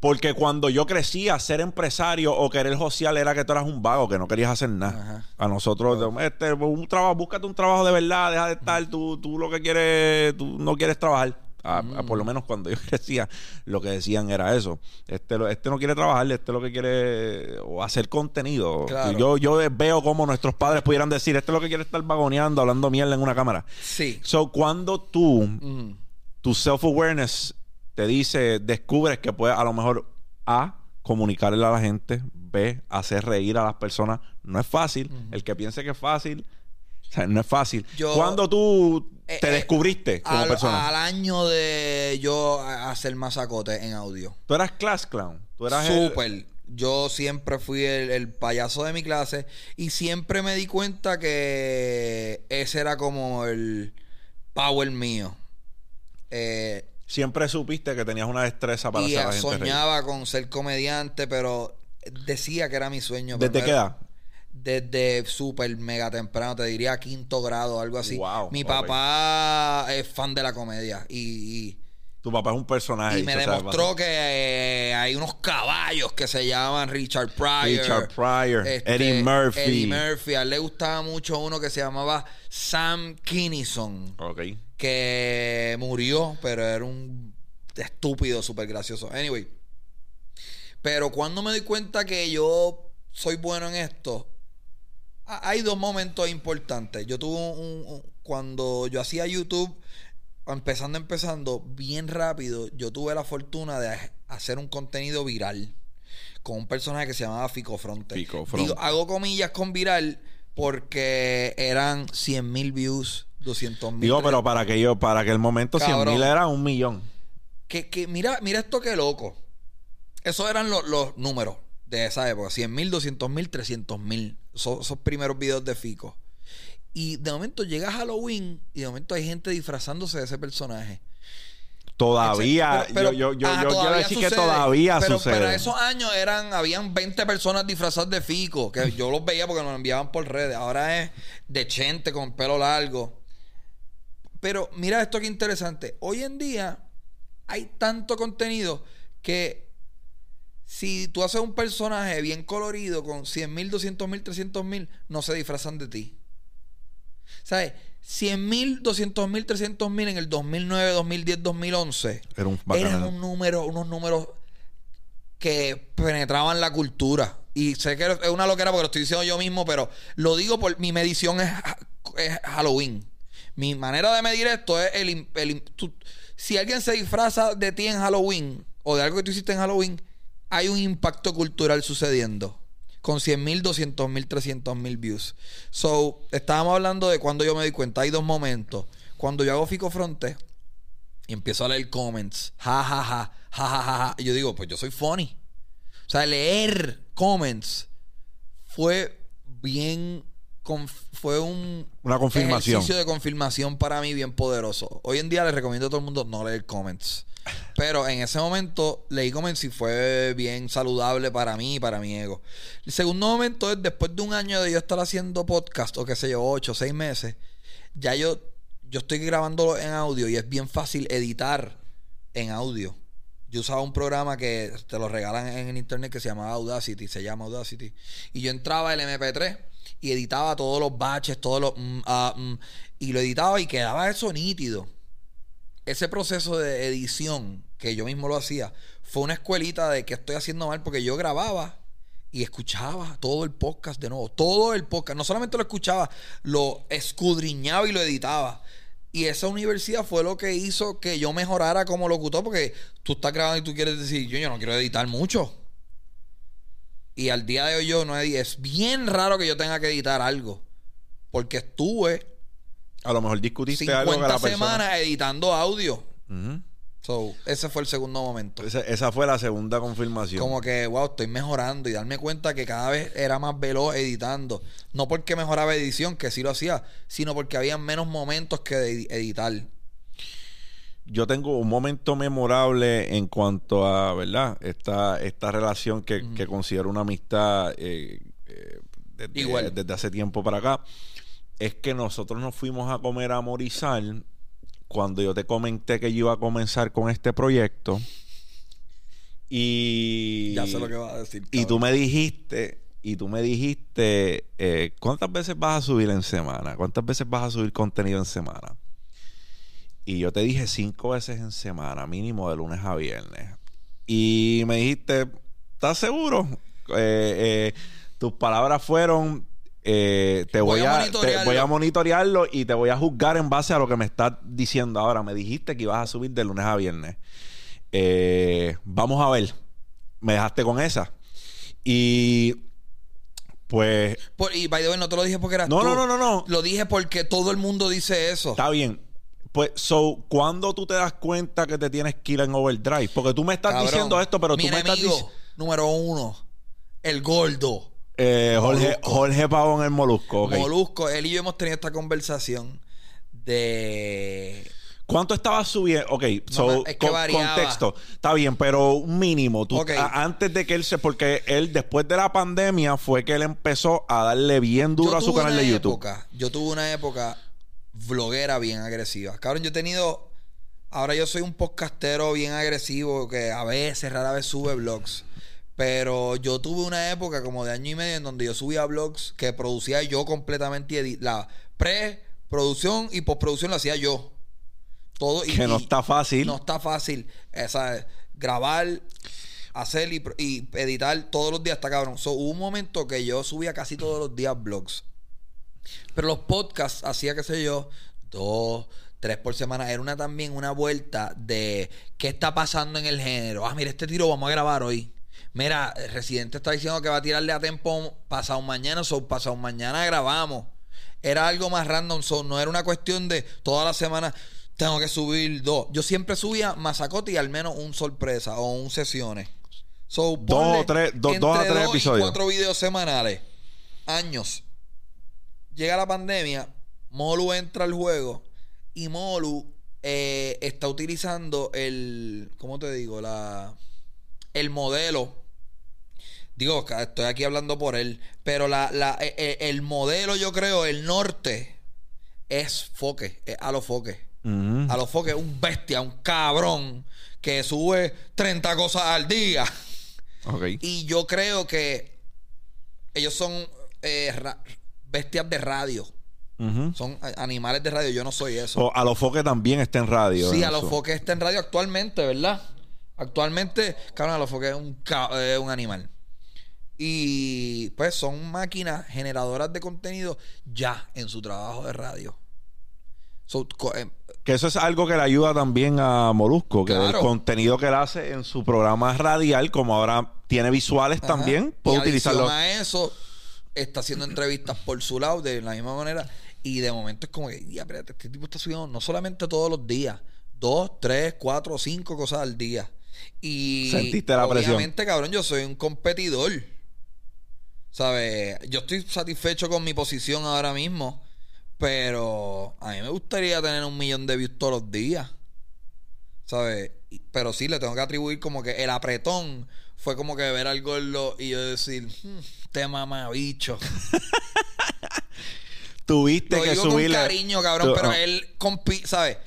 Porque cuando yo crecía, ser empresario o querer social era que tú eras un vago, que no querías hacer nada. Ajá. A nosotros, este, un trabajo, búscate un trabajo de verdad, deja de estar, tú, tú lo que quieres, tú no quieres trabajar. A- a- por lo menos cuando yo crecía, lo que decían era eso. Este, lo- este no quiere trabajar, este lo que quiere o hacer contenido. Claro. Yo, yo veo como nuestros padres pudieran decir, este lo que quiere estar vagoneando, hablando mierda en una cámara. Sí. So, cuando tú Mm. tu self-awareness te dice, descubres que puedes a lo mejor A, comunicarle a la gente, B, hacer reír a las personas. No es fácil. El que piense que es fácil, o sea, no es fácil. Yo- ¿Cuándo tú Eh, te eh, descubriste como al, persona? al año de yo hacer masacote en audio. Tú eras class clown. Tú eras el- Súper. Yo siempre fui el, el payaso de mi clase y siempre me di cuenta que ese era como el power mío. Eh, Siempre supiste que tenías una destreza para y hacer a la gente reír. soñaba con ser comediante, pero decía que era mi sueño. ¿Desde qué edad? Desde súper mega temprano, te diría quinto grado, algo así. Wow, mi papá es fan de la comedia y- y Tu papá es un personaje. y me demostró que eh, hay unos caballos que se llaman Richard Pryor. Richard Pryor, este, Eddie Murphy. Eddie Murphy. A él le gustaba mucho uno que se llamaba Sam Kinison, Ok. que murió, pero era un estúpido, súper gracioso. Anyway. Pero cuando me doy cuenta que yo soy bueno en esto, hay dos momentos importantes. Yo tuve un, un- cuando yo hacía YouTube, empezando, empezando, bien rápido, yo tuve la fortuna de hacer un contenido viral con un personaje que se llamaba Fico Fronte. Fico Fronte. Digo, hago comillas con viral porque eran 100 mil views, 200 mil. Digo, pero para que yo, para que el momento 100 Cabrón. mil era un millón. Que, que mira, mira esto que loco. Esos eran los, los números de esa época. 100 mil, 200 mil, 300 mil. Esos, esos primeros videos de Fico. Y de momento llega Halloween y de momento hay gente disfrazándose de ese personaje. Todavía, Pero- pero- yo, yo, yo, yo quiero decir que todavía pero, sucede. Pero esos años eran, habían 20 personas disfrazadas de Fico, que yo los veía porque nos enviaban por redes. Ahora es de chente con pelo largo. Pero mira esto que interesante. Hoy en día hay tanto contenido que si tú haces un personaje bien colorido con 100 mil, 200 mil, 300 mil, no se disfrazan de ti. ¿Sabes? 100 mil, 200 mil, 300 mil en el 2009, 2010, 2011 Era un eran un número, unos números que penetraban la cultura. Y sé que es una loquera porque lo estoy diciendo yo mismo, pero lo digo por mi medición es, es Halloween. Mi manera de medir esto es el, el tú- si alguien se disfraza de ti en Halloween o de algo que tú hiciste en Halloween, hay un impacto cultural sucediendo. Con 100 mil, 200 mil, 300 mil views. So, estábamos hablando de cuando yo me di cuenta. Hay dos momentos. Cuando yo hago Fico Fronte, y empiezo a leer comments. Ja, ja, ja, ja, ja, ja, ja. Y yo digo, pues yo soy funny. O sea, leer comments fue bien. Fue un Una confirmación. ejercicio de confirmación para mí bien poderoso. Hoy en día les recomiendo a todo el mundo no leer comments. Pero en ese momento leí comments y fue bien saludable para mí y para mi ego. El segundo momento es después de un año de yo estar haciendo podcast, o qué sé yo, ocho, seis meses, ya yo, yo estoy grabándolo en audio y es bien fácil editar en audio. Yo usaba un programa que te lo regalan en el internet que se llamaba Audacity, se llama Audacity. Y yo entraba el MP3 y editaba todos los batches, todos los... mm, mm, y lo editaba y quedaba eso nítido. Ese proceso de edición, que yo mismo lo hacía, fue una escuelita de que estoy haciendo mal porque yo grababa y escuchaba todo el podcast de nuevo. Todo el podcast. No solamente lo escuchaba, lo escudriñaba y lo editaba. Y esa universidad fue lo que hizo que yo mejorara como locutor, porque tú estás grabando y tú quieres decir, yo, yo no quiero editar mucho. Y al día de hoy yo no edito. Es bien raro que yo tenga que editar algo. Porque estuve A lo mejor discutiste algo que 50 la persona... semanas editando audio. So, ese fue el segundo momento. Esa, esa fue la segunda confirmación. Como que, wow, estoy mejorando y darme cuenta que cada vez era más veloz editando. No porque mejoraba edición, que sí lo hacía, sino porque había menos momentos que de- editar. Yo tengo un momento memorable en cuanto a, ¿verdad? Esta, esta relación que, que considero una amistad eh, eh, desde, Igual. desde hace tiempo para acá. Es que nosotros nos fuimos a comer a Morizal cuando yo te comenté que yo iba a comenzar con este proyecto. Y. Ya sé lo que vas a decir. Y tú me dijiste, y tú me dijiste, eh, ¿cuántas veces vas a subir en semana? ¿Cuántas veces vas a subir contenido en semana? Y yo te dije cinco veces en semana, mínimo de lunes a viernes. Y me dijiste, ¿estás seguro? Eh, eh, tus palabras fueron, eh, te voy, Voy a a, te- monitorearlo. voy a monitorearlo y te voy a juzgar en base a lo que me estás diciendo ahora. Me dijiste que ibas a subir de lunes a viernes. Eh, vamos a ver. Me dejaste con esa. Y pues Por- y by the way, no te lo dije porque eras No, tú. no, no, no, no. Lo dije porque todo el mundo dice eso. está bien. Pues, so, ¿cuándo tú te das cuenta que te tienes que ir en overdrive? Porque tú me estás Cabrón, diciendo esto, pero mi tú me estás diciendo. número uno, el gordo. Eh, Jorge. Jorge Pavón el Molusco. ok. Molusco, él y yo hemos tenido esta conversación de... ¿Cuánto estabas subiendo? Ok, so, me- es que con- contexto. Está bien, pero un mínimo. Tú, a- antes de que él se. Porque él, después de la pandemia, fue que él empezó a darle bien duro Yo a su canal de YouTube. época- yo tuve una época vloguera bien agresiva. Cabrón, yo he tenido... Ahora yo soy un podcastero bien agresivo que a veces, rara vez sube vlogs. Pero yo tuve una época como de año y medio en donde yo subía vlogs que producía yo completamente. La pre-producción y postproducción la hacía yo. Todo, y- Que no está fácil. No está fácil. Esa, grabar, hacer y editar todos los días está cabrón. So, hubo un momento que yo subía casi todos los días vlogs. Pero los podcasts hacía, qué sé yo, dos, tres por semana. Era una también una vuelta de qué está pasando en el género. Ah, mira, este tiro vamos a grabar hoy. Mira, Residente está diciendo que va a tirarle a tiempo pasado mañana, so pasado mañana grabamos. Era algo más random, so no era una cuestión de toda la semana tengo que subir dos. Yo siempre subía masacote y al menos un sorpresa o un sesiones. So, Dos o tres- dos- dos a tres dos y episodios. cuatro videos semanales. Años. Llega la pandemia, Molu entra al juego y Molu eh, está utilizando el, ¿cómo te digo? La, el modelo. Digo, estoy aquí hablando por él, pero la, la, eh, eh, el modelo, yo creo, el norte es foque, es a los foques. A los foques, un bestia, un cabrón que sube 30 cosas al día. Ok. Y yo creo que ellos son eh, ra- bestias de radio. Son animales de radio. Yo no soy eso. So, a los foques también está en radio. sí, en a los eso. foques está en radio actualmente, ¿verdad? Actualmente, cabrón, a los foques es un, es un animal. Y pues son máquinas generadoras de contenido ya en su trabajo de radio. So, eh, Que eso es algo que le ayuda también a Molusco, que Claro. el contenido que él hace en su programa radial, como ahora tiene visuales Ajá. también, Y puede adición utilizarlo. a eso, está haciendo entrevistas por su lado de la misma manera. Y de momento es como que, ya, espérate, este tipo está subiendo no solamente todos los días, dos, tres, cuatro, cinco cosas al día. Y Sentiste la presión. obviamente, cabrón, yo soy un competidor. ¿Sabes? Yo estoy satisfecho con mi posición ahora mismo. Pero a mí me gustaría tener un millón de views todos los días. ¿Sabes? Pero sí, le tengo que atribuir como que el apretón fue como que ver al gordo y yo decir, "Hmm, te mamabicho. Tuviste Lo que digo subirle. con cariño, cabrón, Tú- pero ah, él ¿sabes?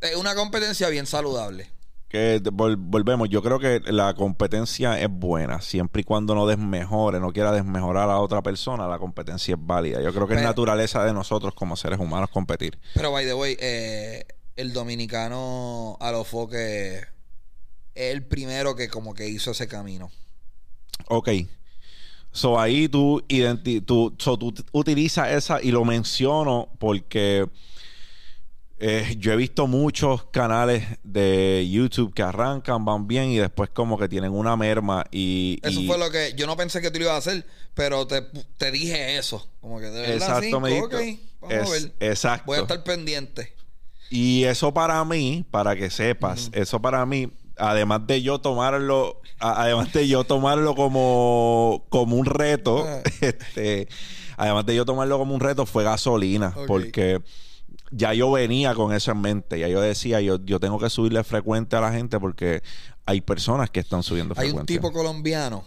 Es una competencia bien saludable. que vol- volvemos. Yo creo que la competencia es buena, siempre y cuando no desmejore, no quiera desmejorar a otra persona, la competencia es válida. Yo creo que es Pero- naturaleza de nosotros como seres humanos competir. Pero, by the way, eh, el dominicano Alofoque es el primero que como que hizo ese camino. Ok. So ahí tú, identi tú, so, tú utilizas esa y lo menciono porque eh, yo he visto muchos canales de YouTube que arrancan, van bien y después como que tienen una merma y... Eso y- fue lo que yo no pensé que tú lo ibas a hacer, pero te, te dije eso. Como que de verdad, Exacto, sí, me ok, dijiste. vamos a ver. exacto. Voy a estar pendiente. Y eso para mí, para que sepas, eso para mí, además de yo tomarlo, a- además de yo tomarlo como, como un reto, Ah. este, además de yo tomarlo como un reto, fue gasolina. Porque ya yo venía con eso en mente. Ya yo decía, yo, yo tengo que subirle frecuente a la gente porque hay personas que están subiendo Hay frecuente. un tipo colombiano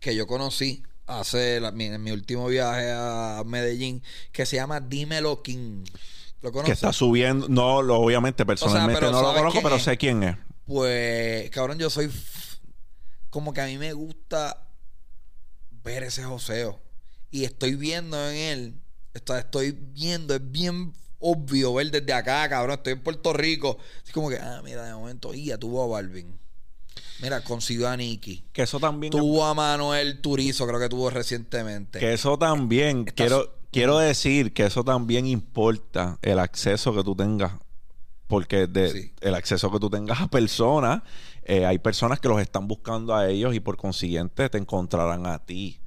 que yo conocí hace la- mi- en mi último viaje a Medellín que se llama Dímelo King. ¿Lo que conoces? está subiendo, no, lo, obviamente personalmente no lo ¿sabes conozco, pero es? sé quién es. Pues, cabrón, yo soy como que a mí me gusta ver ese joseo. Y estoy viendo en él, estoy viendo, es bien obvio ver desde acá, cabrón. Estoy en Puerto Rico. Es como que, ah, mira, de momento, ya tuvo a Balvin. Mira, consiguió a Nicky. Que eso también Tuvo a Manuel Turizo, creo que tuvo recientemente. Que eso también, quiero, quiero decir que eso también importa el acceso que tú tengas. Porque de, Sí. el acceso que tú tengas a personas, eh, hay personas que los están buscando a ellos y por consiguiente te encontrarán a ti.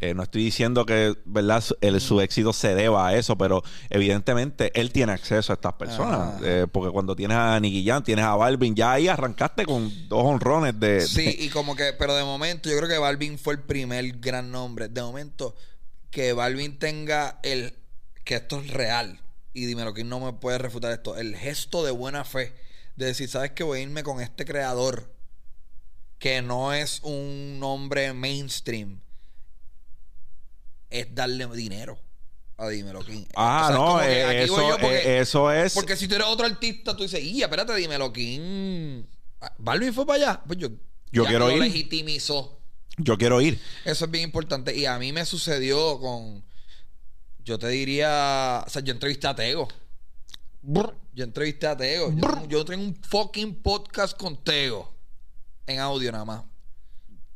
Eh, no estoy diciendo que verdad el, su éxito se deba a eso, pero evidentemente él tiene acceso a estas personas. Ajá. Eh, porque cuando tienes a Nicky Jam, tienes a Balvin, ya ahí arrancaste con dos honrones de, Sí, de- y como que, pero de momento yo creo que Balvin fue el primer gran nombre. De momento, que Balvin tenga el, que esto es real, y dímelo que no me puede refutar esto, el gesto de buena fe, de decir, ¿sabes que voy a irme con este creador? Que no es un nombre mainstream, es darle dinero a Dímelo King. Ah, O sea, es no, que eh, eso, porque- eh, eso es... porque si tú eres otro artista, tú dices, y espérate, dímelo, King. Ah, Balvin fue para allá. Pues yo, Yo ya quiero ir. legitimizó. Yo quiero ir. Eso es bien importante. Y a mí me sucedió con. Yo te diría. O sea, yo entrevisté a Tego. Yo entrevisté a Tego. Yo, yo tengo un fucking podcast con Tego. En audio nada más.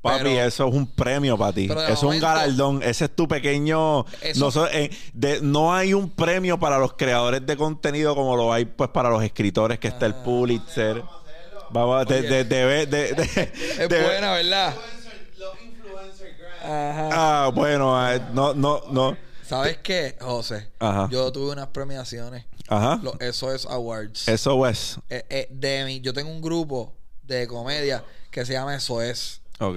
Papi, Pero- eso es un premio para ti. Eso es un galardón. Ese es tu pequeño. Eso- No, so- eh, de- no hay un premio para los creadores de contenido como lo hay pues para los escritores, que está el Pulitzer. Vamos, de, Oye. de, de- de- de- Es de- buena, ¿verdad? Los influencer grants. Ajá. Ah, bueno, eh, no, no, no. ¿Sabes qué, José? Ajá. Yo tuve unas premiaciones. Ajá. Los SOS Awards. Eso es. Eh, eh, de mi, yo tengo un grupo de comedia que se llama SOS. Ok.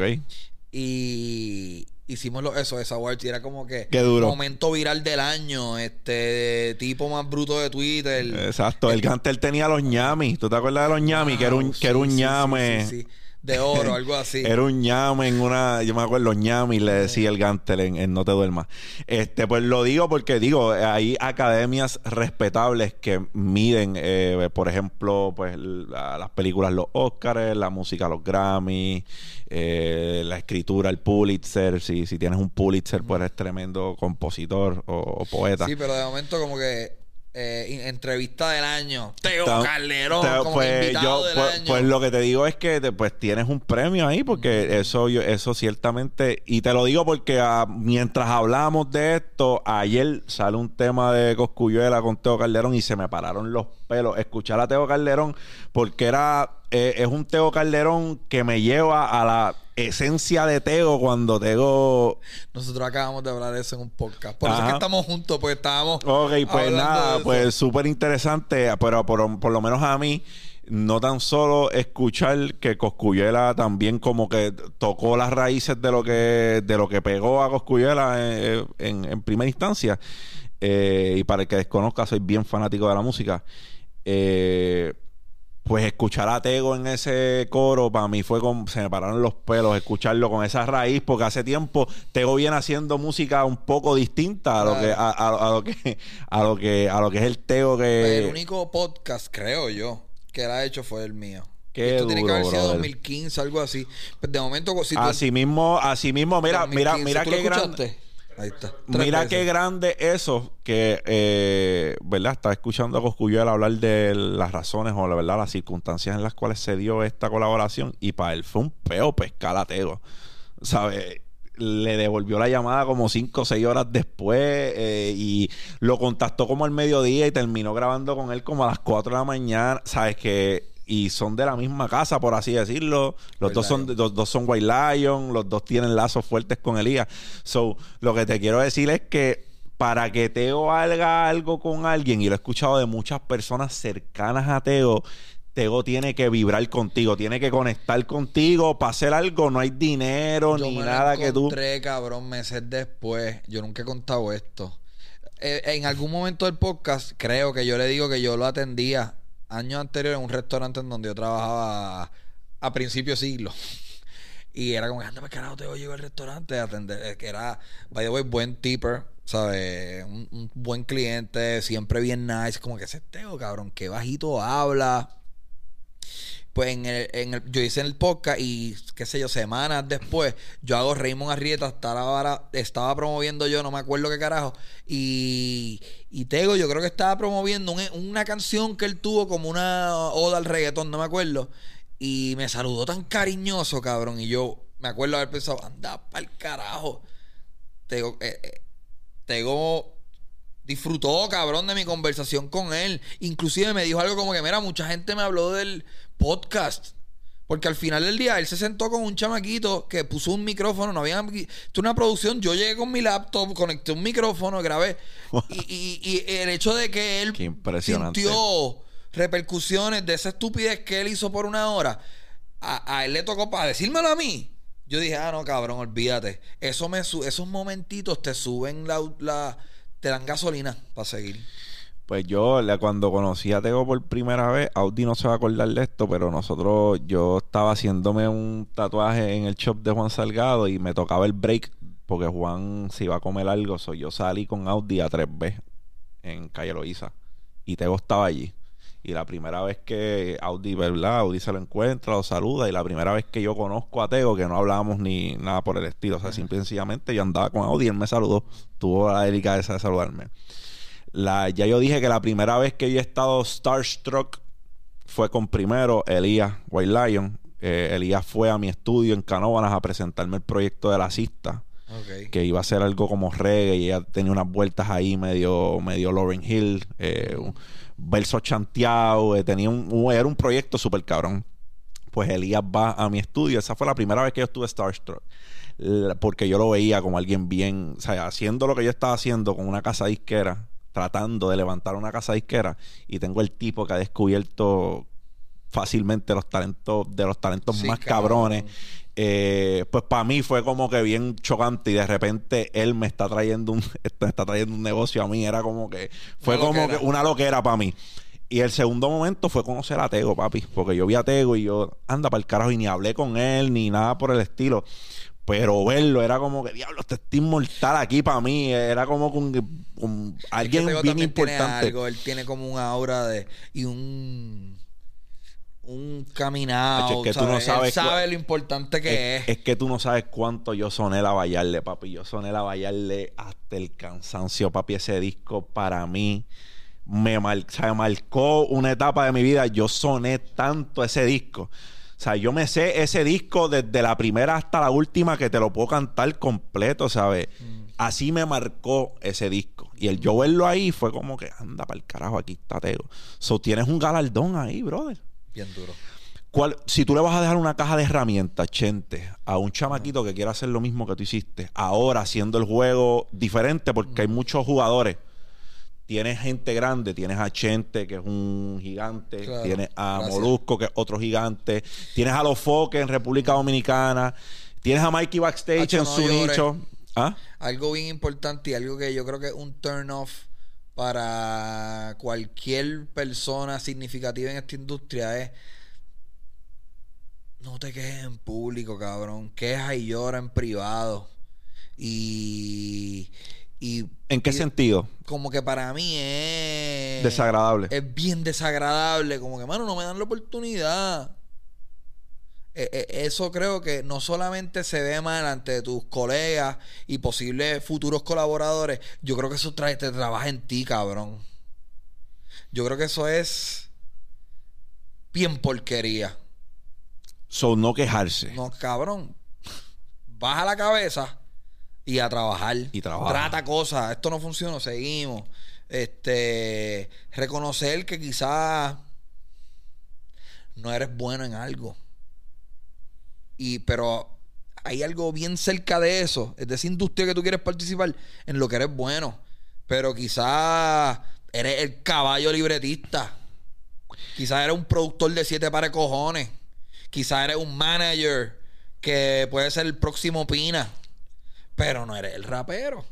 Y hicimos los SOS Awards y era como que Qué duro. momento viral del año, este tipo más bruto de Twitter. Exacto. El Gantel tenía los ñamis. ¿Tú te acuerdas de los ñamis? que era un, que era un sí, ñame. sí. De oro, algo así. Era un ñame en una, yo me acuerdo, los ñames le decía el Gantel en, en No te duermas. Este, pues lo digo porque digo, hay academias respetables que miden, eh, por ejemplo, pues la- las películas los Oscars, la música los Grammy, eh, la escritura el Pulitzer. Si, si tienes un Pulitzer, pues eres tremendo compositor o, o poeta. Sí, pero de momento como que eh, entrevista del año. Teo Ta- Calderón como pues, invitado yo, del pues, año. pues lo que te digo es que te- pues tienes un premio ahí porque eso yo, eso ciertamente y te lo digo porque ah, mientras hablamos de esto ayer sale un tema de Coscuyuela con Teo Calderón y se me pararon los pelos escuchar a Teo Calderón porque era eh, es un Teo Calderón que me lleva a la esencia de Teo cuando Teo Nosotros acabamos de hablar de eso en un podcast. Por eso es que estamos juntos, porque estábamos. Ok, pues nada, pues súper interesante, pero por, por lo menos a mí, no tan solo escuchar que Coscuyela también como que tocó las raíces de lo que, de lo que pegó a Coscuyela eh, en, en primera instancia, eh, y para el que desconozca, soy bien fanático de la música. Eh, pues escuchar a Tego en ese coro para mí fue como se me pararon los pelos escucharlo con esa raíz porque hace tiempo Tego viene haciendo música un poco distinta a lo que a, a- a lo que a lo que a lo que es el Tego Pues que el único podcast, creo yo, que él ha hecho fue el mío. Qué Esto tiene que duro, haber sido brother. 2015, algo así. Pues de momento, si tú- así mismo así mismo mira mira 2015, mira ¿tú lo qué grande? Ahí está. Tres Mira veces. qué grande eso que, eh, ¿verdad? Estaba escuchando a Coscuyuela hablar de las razones o la verdad las circunstancias en las cuales se dio esta colaboración y para él fue un peo Tego. ¿Sabes? Le devolvió la llamada como cinco o seis horas después eh, y lo contactó como al mediodía y terminó grabando con él como a las 4 de la mañana. ¿Sabes? Que y son de la misma casa, por así decirlo. Los White dos son, los dos son White Lion, los dos tienen lazos fuertes con Elías. So, lo que te quiero decir es que para que Teo haga algo con alguien, y lo he escuchado de muchas personas cercanas a Teo, Tego tiene que vibrar contigo, tiene que conectar contigo para hacer algo. No hay dinero Yo ni me nada que tú. encontré, cabrón, meses después. Yo nunca he contado esto. Eh, en algún momento del podcast, creo que yo le digo que yo lo atendía años anteriores en un restaurante en donde yo trabajaba a principio de siglo. Y era como, anda, para carajo, te llego al restaurante a atender. Que era, by the way, buen tipper, ¿sabes? Un, un buen cliente, siempre bien nice. Como que ese Teo, cabrón, que bajito habla. Pues en el, en el- yo hice el podcast y qué sé yo, semanas después, yo hago Raymond Arrieta, estaba, estaba promoviendo yo, no me acuerdo qué carajo. Y, y Tego, yo creo que estaba promoviendo un- una canción que él tuvo como una oda al reggaetón, no me acuerdo. Y me saludó tan cariñoso, cabrón. Y yo me acuerdo haber pensado, anda pa'l carajo. Tego, eh, eh, Tego disfrutó, cabrón, de mi conversación con él. Inclusive me dijo algo como que, mira, mucha gente me habló del podcast. Porque al final del día él se sentó con un chamaquito que puso un micrófono, no había... Esto es una producción, yo llegué con mi laptop, conecté un micrófono, grabé. Y, y- y el hecho de que él sintió repercusiones de esa estupidez que él hizo por una hora, a, a él le tocó para decírmelo a mí. Yo dije, ah, no, cabrón, olvídate. Eso me su- esos momentitos te suben la, la- te dan gasolina para seguir. Pues yo, la- cuando conocí a Tego por primera vez, Audi no se va a acordar de esto, pero nosotros, yo estaba haciéndome un tatuaje en el shop de Juan Salgado y me tocaba el break porque Juan se iba a comer algo. So yo salí con Audi a 3B en Calle Loíza y Tego estaba allí. Y la primera vez que Audi, ¿verdad? Audi se lo encuentra, lo saluda. Y la primera vez que yo conozco a Tego, que no hablábamos ni nada por el estilo. O sea, simple y sencillamente yo andaba con Audi él me saludó. Tuvo la delicadeza de saludarme. La, ya yo dije que la primera vez que yo he estado starstruck fue con primero Elías White Lion. Eh, Elías fue a mi estudio en Canóvanas a presentarme el proyecto de la cista Ok. que iba a ser algo como reggae y ella tenía unas vueltas ahí medio medio Lauren Hill eh, un verso chanteado eh, tenía un, era un proyecto súper cabrón. Pues Elías va a mi estudio. Esa fue la primera vez que yo estuve Starstruck. Porque yo lo veía como alguien bien o sea haciendo lo que yo estaba haciendo con una casa disquera tratando de levantar una casa disquera y tengo el tipo que ha descubierto fácilmente los talentos de los talentos Sí, más cabrón. cabrones eh, pues para mí fue como que bien chocante y de repente él me está trayendo un me está trayendo un negocio a mí. Era como que fue Una como loquera. que una loquera para mí. Y el segundo momento fue conocer a Tego papi porque yo vi a Tego y yo anda para el carajo y ni hablé con él ni nada por el estilo. Pero verlo era como que diablo este está inmortal aquí para mí era como con, con alguien Tego bien tiene importante. algo, él tiene como un aura de y un un caminado, es que tú no ¿sabes? Él sabes sabe lo importante que es. Es, es que tú no sabes cuánto yo soné la Vallarle, papi. Yo soné la Vallarle hasta el cansancio, papi. Ese disco para mí me mar- sea, marcó una etapa de mi vida. Yo soné tanto ese disco. O sea, yo me sé ese disco desde la primera hasta la última que te lo puedo cantar completo, ¿sabes? Así me marcó ese disco. Y el yo verlo ahí fue como que, anda para el carajo, aquí está Tego. So, tienes un galardón ahí, brother. Bien duro. ¿Cuál- si tú le vas a dejar una caja de herramientas, Chente, a un chamaquito que quiera hacer lo mismo que tú hiciste, ahora haciendo el juego diferente, porque hay muchos jugadores. Tienes gente grande, tienes a Chente, que es un gigante, Claro, tienes a gracias. Molusco, que es otro gigante, tienes a Los Foques en República Dominicana, tienes a Mikey Backstage Hacho, en no su llores. nicho. ¿Ah? Algo bien importante y algo que yo creo que es un turn off para cualquier persona significativa en esta industria es no te quejes en público, cabrón. Queja y llora en privado. Y, y ¿En qué y- sentido? como que para mí es Desagradable. es bien desagradable. Como que, mano, no me dan la oportunidad. Eh, eh, eso creo que no solamente se ve mal ante tus colegas y posibles futuros colaboradores. Yo creo que eso trae, te trabaja en ti, cabrón. Yo creo que eso es bien porquería. So, no quejarse. No, cabrón. Baja la cabeza y a trabajar. Y trabaja. Trata cosas. Esto no funciona, seguimos. Este, reconocer que quizás no eres bueno en algo. Y, pero hay algo bien cerca de eso, es de esa industria que tú quieres participar, en lo que eres bueno. Pero quizás eres el caballo libretista. Quizás eres un productor de siete pares cojones. Quizás eres un manager que puede ser el próximo Pina. Pero no eres el rapero.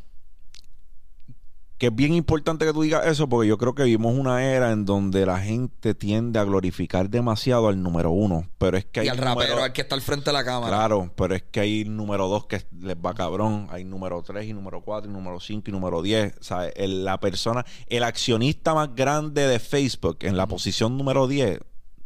Que es bien importante que tú digas eso porque yo creo que vivimos una era en donde la gente tiende a glorificar demasiado al número uno. Pero es que hay y al número- rapero, al que está al frente de la cámara. Claro, pero es que hay número dos que les va cabrón, hay número tres y número cuatro y número cinco y número diez. O sea, el- la persona, el accionista más grande de Facebook en la posición número 10,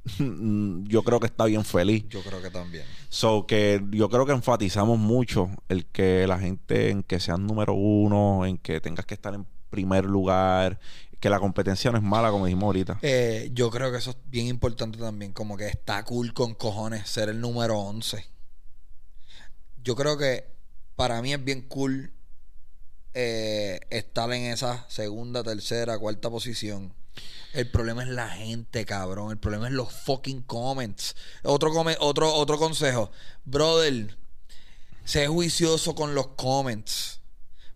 yo creo que está bien feliz. Yo creo que también. So que yo creo que enfatizamos mucho el que la gente en que sean número uno, en que tengas que estar en primer lugar, que la competencia no es mala, como dijimos ahorita. Eh, yo creo que eso es bien importante también. Como que está cool con cojones ser el número 11. Yo creo que para mí es bien cool eh, estar en esa segunda, tercera, cuarta posición. El problema es la gente, cabrón. El problema es los fucking comments. Otro, come- otro, otro consejo. Brother, sé juicioso con los comments.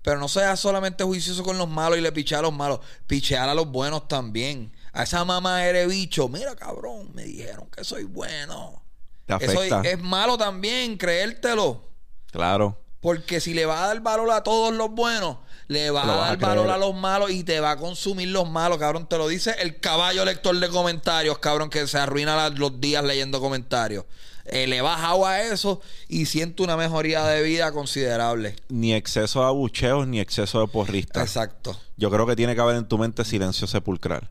Pero no seas solamente juicioso con los malos y le pichea a los malos. Pichear a los buenos también. A esa mamá eres bicho. Mira, cabrón, me dijeron que soy bueno. Te Eso afecta. es, es malo también, creértelo. Claro. Porque si le va a dar valor a todos los buenos, le va a vas a dar valor a los malos y te va a consumir los malos, cabrón. Te lo dice el caballo lector de comentarios, cabrón, que se arruina la- los días leyendo comentarios. Eh, le baja a eso y siente una mejoría de vida considerable. Ni exceso de abucheos, ni exceso de porristas. Exacto. Yo creo que tiene que haber en tu mente silencio sepulcral.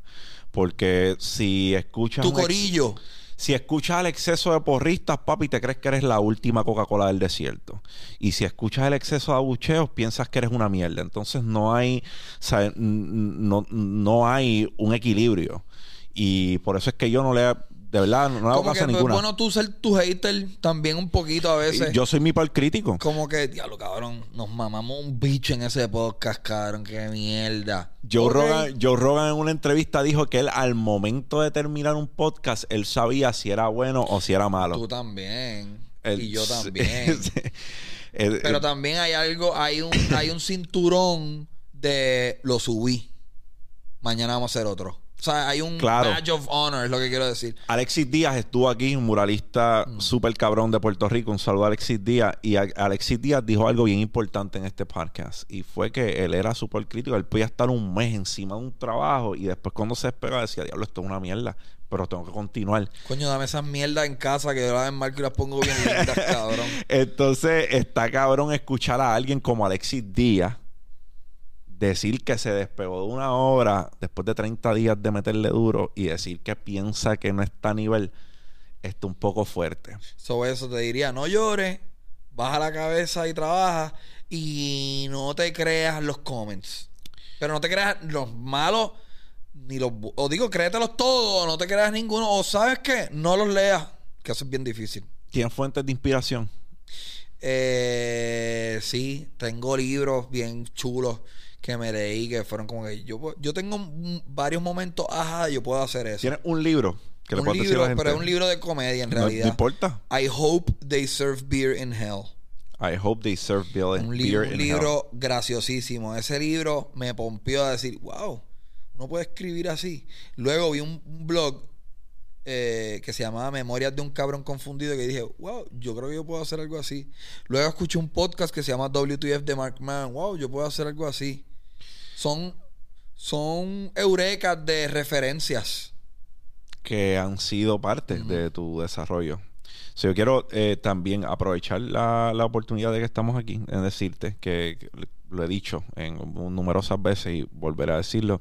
Porque si escuchas. Tu corillo. si escuchas el exceso de porristas, papi, te crees que eres la última Coca-Cola del desierto. Y si escuchas el exceso de abucheos, piensas que eres una mierda. Entonces no hay. no, no hay un equilibrio. Y por eso es que yo no le. De verdad, no le hago caso a es ninguna. bueno tú ser tu hater también un poquito a veces. Yo soy mi par crítico. Como que, diablo, cabrón, nos mamamos un bicho en ese podcast, cabrón, qué mierda. Joe. Rogan, Joe Rogan en una entrevista dijo que él al momento de terminar un podcast, él sabía si era bueno o si era malo. Tú también. Y yo también. Pero también hay algo, hay un, hay un cinturón de lo subí. Mañana vamos a hacer otro. O sea, hay un Claro. badge of honor, es lo que quiero decir. Alexis Díaz estuvo aquí, un muralista Mm. súper cabrón de Puerto Rico. Un saludo a Alexis Díaz. Y a- Alexis Díaz dijo algo bien importante en este podcast. Y fue que él era súper crítico. Él podía estar un mes encima de un trabajo. Y después, cuando se despega, decía: Diablo, esto es una mierda. Pero tengo que continuar. Coño, dame esas mierdas en casa que yo las enmarco y las pongo bien lindas, cabrón. Entonces, está cabrón escuchar a alguien como Alexis Díaz decir que se despegó de una obra después de 30 días de meterle duro y decir que piensa que no está a nivel, está un poco fuerte. Sobre eso te diría, no llores, baja la cabeza y trabaja y no te creas los comments. Pero no te creas los malos ni los... O digo, créetelos todos, no te creas ninguno. O sabes qué, no los leas, que eso es bien difícil. ¿Tiene fuentes de inspiración? Eh, sí, tengo libros bien chulos que me leí que fueron como que yo, yo tengo varios momentos, ajá, yo puedo hacer eso. ¿Tiene un libro que le un puedes decir a libro, la gente? pero es un libro de comedia en No- No, realidad. importa. I hope they serve beer in hell. I hope they serve Un, beer un in hell. libro graciosísimo. Ese libro me pompió a decir, wow, uno puede escribir así. Luego vi un, un blog eh, que se llamaba Memorias de un cabrón confundido que dije, wow, yo creo que yo puedo hacer algo así. Luego escuché un podcast que se llama WTF de Mark Mann, wow, yo puedo hacer algo así. Son, son eurecas de referencias. que han sido parte de tu desarrollo. So, yo quiero eh, también aprovechar la, la oportunidad de que estamos aquí en decirte que, que lo he dicho en numerosas veces y volveré a decirlo.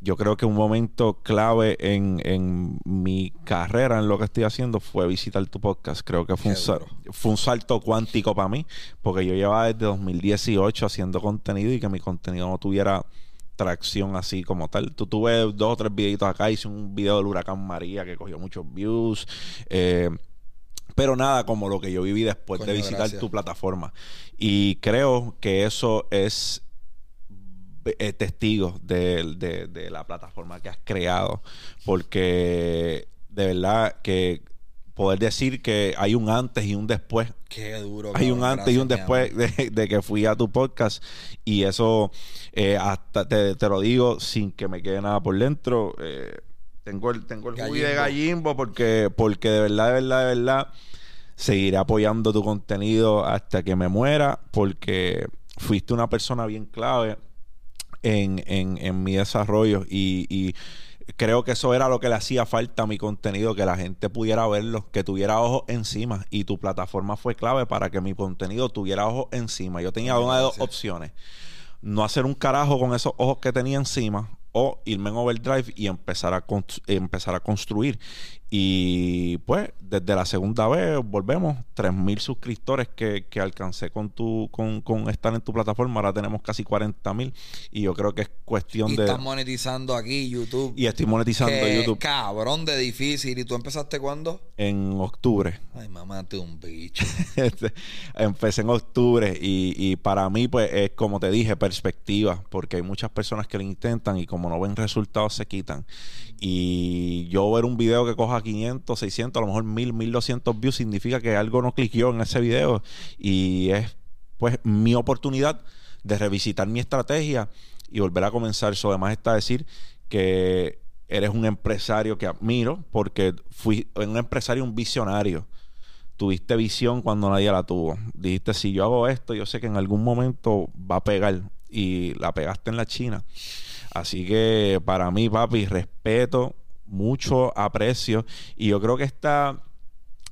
Yo creo que un momento clave en, en mi carrera, en lo que estoy haciendo, fue visitar tu podcast. Creo que fue, un, fue salto cuántico para mí, porque yo llevaba desde 2018 haciendo contenido y que mi contenido no tuviera tracción así como tal. Tú tuve dos o tres videitos acá, hice un video del huracán María que cogió muchos views. eh, pero nada como lo que yo viví después de visitar gracias. tu plataforma. Y creo que eso es eh, testigo de, de- de la plataforma que has creado. Porque de verdad que poder decir que hay un antes y un después Qué duro. hay un antes y un después de, de que fui a tu podcast y eso eh, hasta te, te lo digo sin que me quede nada por dentro eh, tengo el tengo el jugo de Gallimbo. porque porque de verdad de verdad de verdad seguiré apoyando tu contenido hasta que me muera porque fuiste una persona bien clave en, en, en mi desarrollo y, y creo que eso era lo que le hacía falta a mi contenido, que la gente pudiera verlo, que tuviera ojos encima y tu plataforma fue clave para que mi contenido tuviera ojos encima. Yo tenía una de dos opciones, no hacer un carajo con esos ojos que tenía encima o irme en overdrive y empezar a, empezar a construir. Y pues desde la segunda vez volvemos, 3.000 suscriptores que, que alcancé con, tu, con, con estar en tu plataforma, ahora tenemos casi 40.000 y yo creo que es cuestión Y de... estás monetizando aquí YouTube. Y estoy monetizando Qué YouTube Cabrón de difícil. ¿Y tú empezaste cuándo? en octubre. Ay, mamá, tú un bicho. Este, Empecé en octubre y, y para mí, pues, es como te dije, perspectiva, porque hay muchas personas que lo intentan y como no ven resultados se quitan. Y yo ver un video que coja 500, 600, a lo mejor 1000, 1200 views significa que algo no cliqueó en ese video y es, pues, mi oportunidad de revisitar mi estrategia y volver a comenzar. Eso además está decir que eres un empresario que admiro porque fui un empresario, un visionario tuviste visión cuando nadie la tuvo. Dijiste, si yo hago esto, yo sé que en algún momento va a pegar. Y la pegaste en la China. Así que para mí, papi, respeto, mucho aprecio. Y yo creo que esta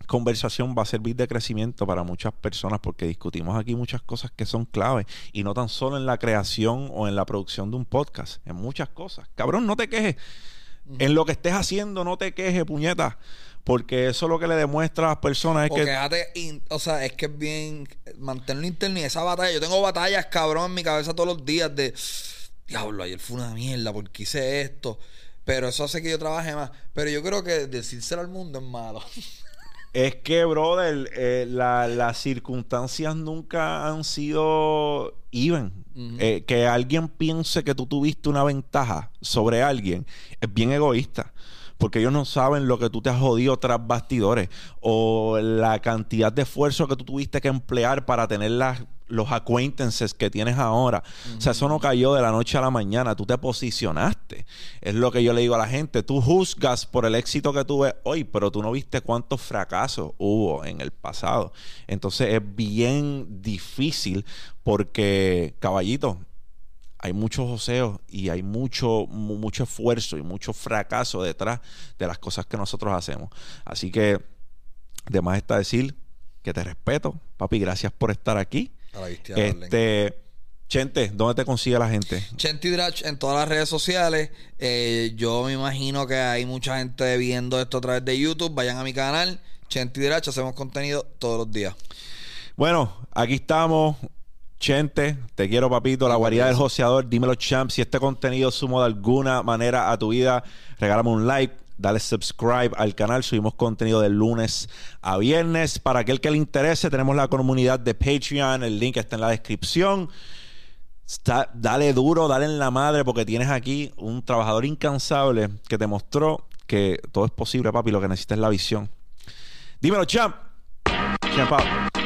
conversación va a servir de crecimiento para muchas personas porque discutimos aquí muchas cosas que son claves y no tan solo en la creación o en la producción de un podcast, en muchas cosas. Cabrón, no te quejes. En lo que estés haciendo, no te quejes, puñeta. Porque eso lo que le demuestra a las personas es O que quédate in- o sea, es que es bien mantenerlo interno y esa batalla. Yo tengo batallas, cabrón, en mi cabeza todos los días de diablo, ayer fue una mierda porque hice esto. Pero eso hace que yo trabaje más. Pero yo creo que decírselo al mundo es malo. Es que, brother, eh, la- las circunstancias nunca han sido even. Eh, que alguien piense que tú tuviste una ventaja sobre alguien es bien egoísta. Porque ellos no saben lo que tú te has jodido tras bastidores. O la cantidad de esfuerzo que tú tuviste que emplear para tener las, los acquaintances que tienes ahora. O sea, eso no cayó de la noche a la mañana. Tú te posicionaste. Es lo que yo le digo a la gente. Tú juzgas por el éxito que tuve hoy, pero tú no viste cuántos fracasos hubo en el pasado. Entonces es bien difícil porque, caballito, hay muchos joseos y hay mucho, mu- mucho esfuerzo y mucho fracaso detrás de las cosas que nosotros hacemos. Así que, de más está decir que te respeto, papi, gracias por estar aquí. A la bestia, darling. Este, Chente, ¿dónde te consigue la gente? Chenti Drach en todas las redes sociales. Eh, yo me imagino que hay mucha gente viendo esto a través de YouTube. Vayan a mi canal, Chenti Drach. Hacemos contenido todos los días. Bueno, aquí estamos. Chente, te quiero, papito. La guarida del joseador. Dímelo, champ. Si este contenido sumó de alguna manera a tu vida, regálame un like. Dale subscribe al canal. Subimos contenido de lunes a viernes. Para aquel que le interese, tenemos la comunidad de Patreon. El link está en la descripción. Dale duro, dale en la madre, porque tienes aquí un trabajador incansable que te mostró que todo es posible, papi. Lo que necesitas es la visión. Dímelo, champ. Champ out.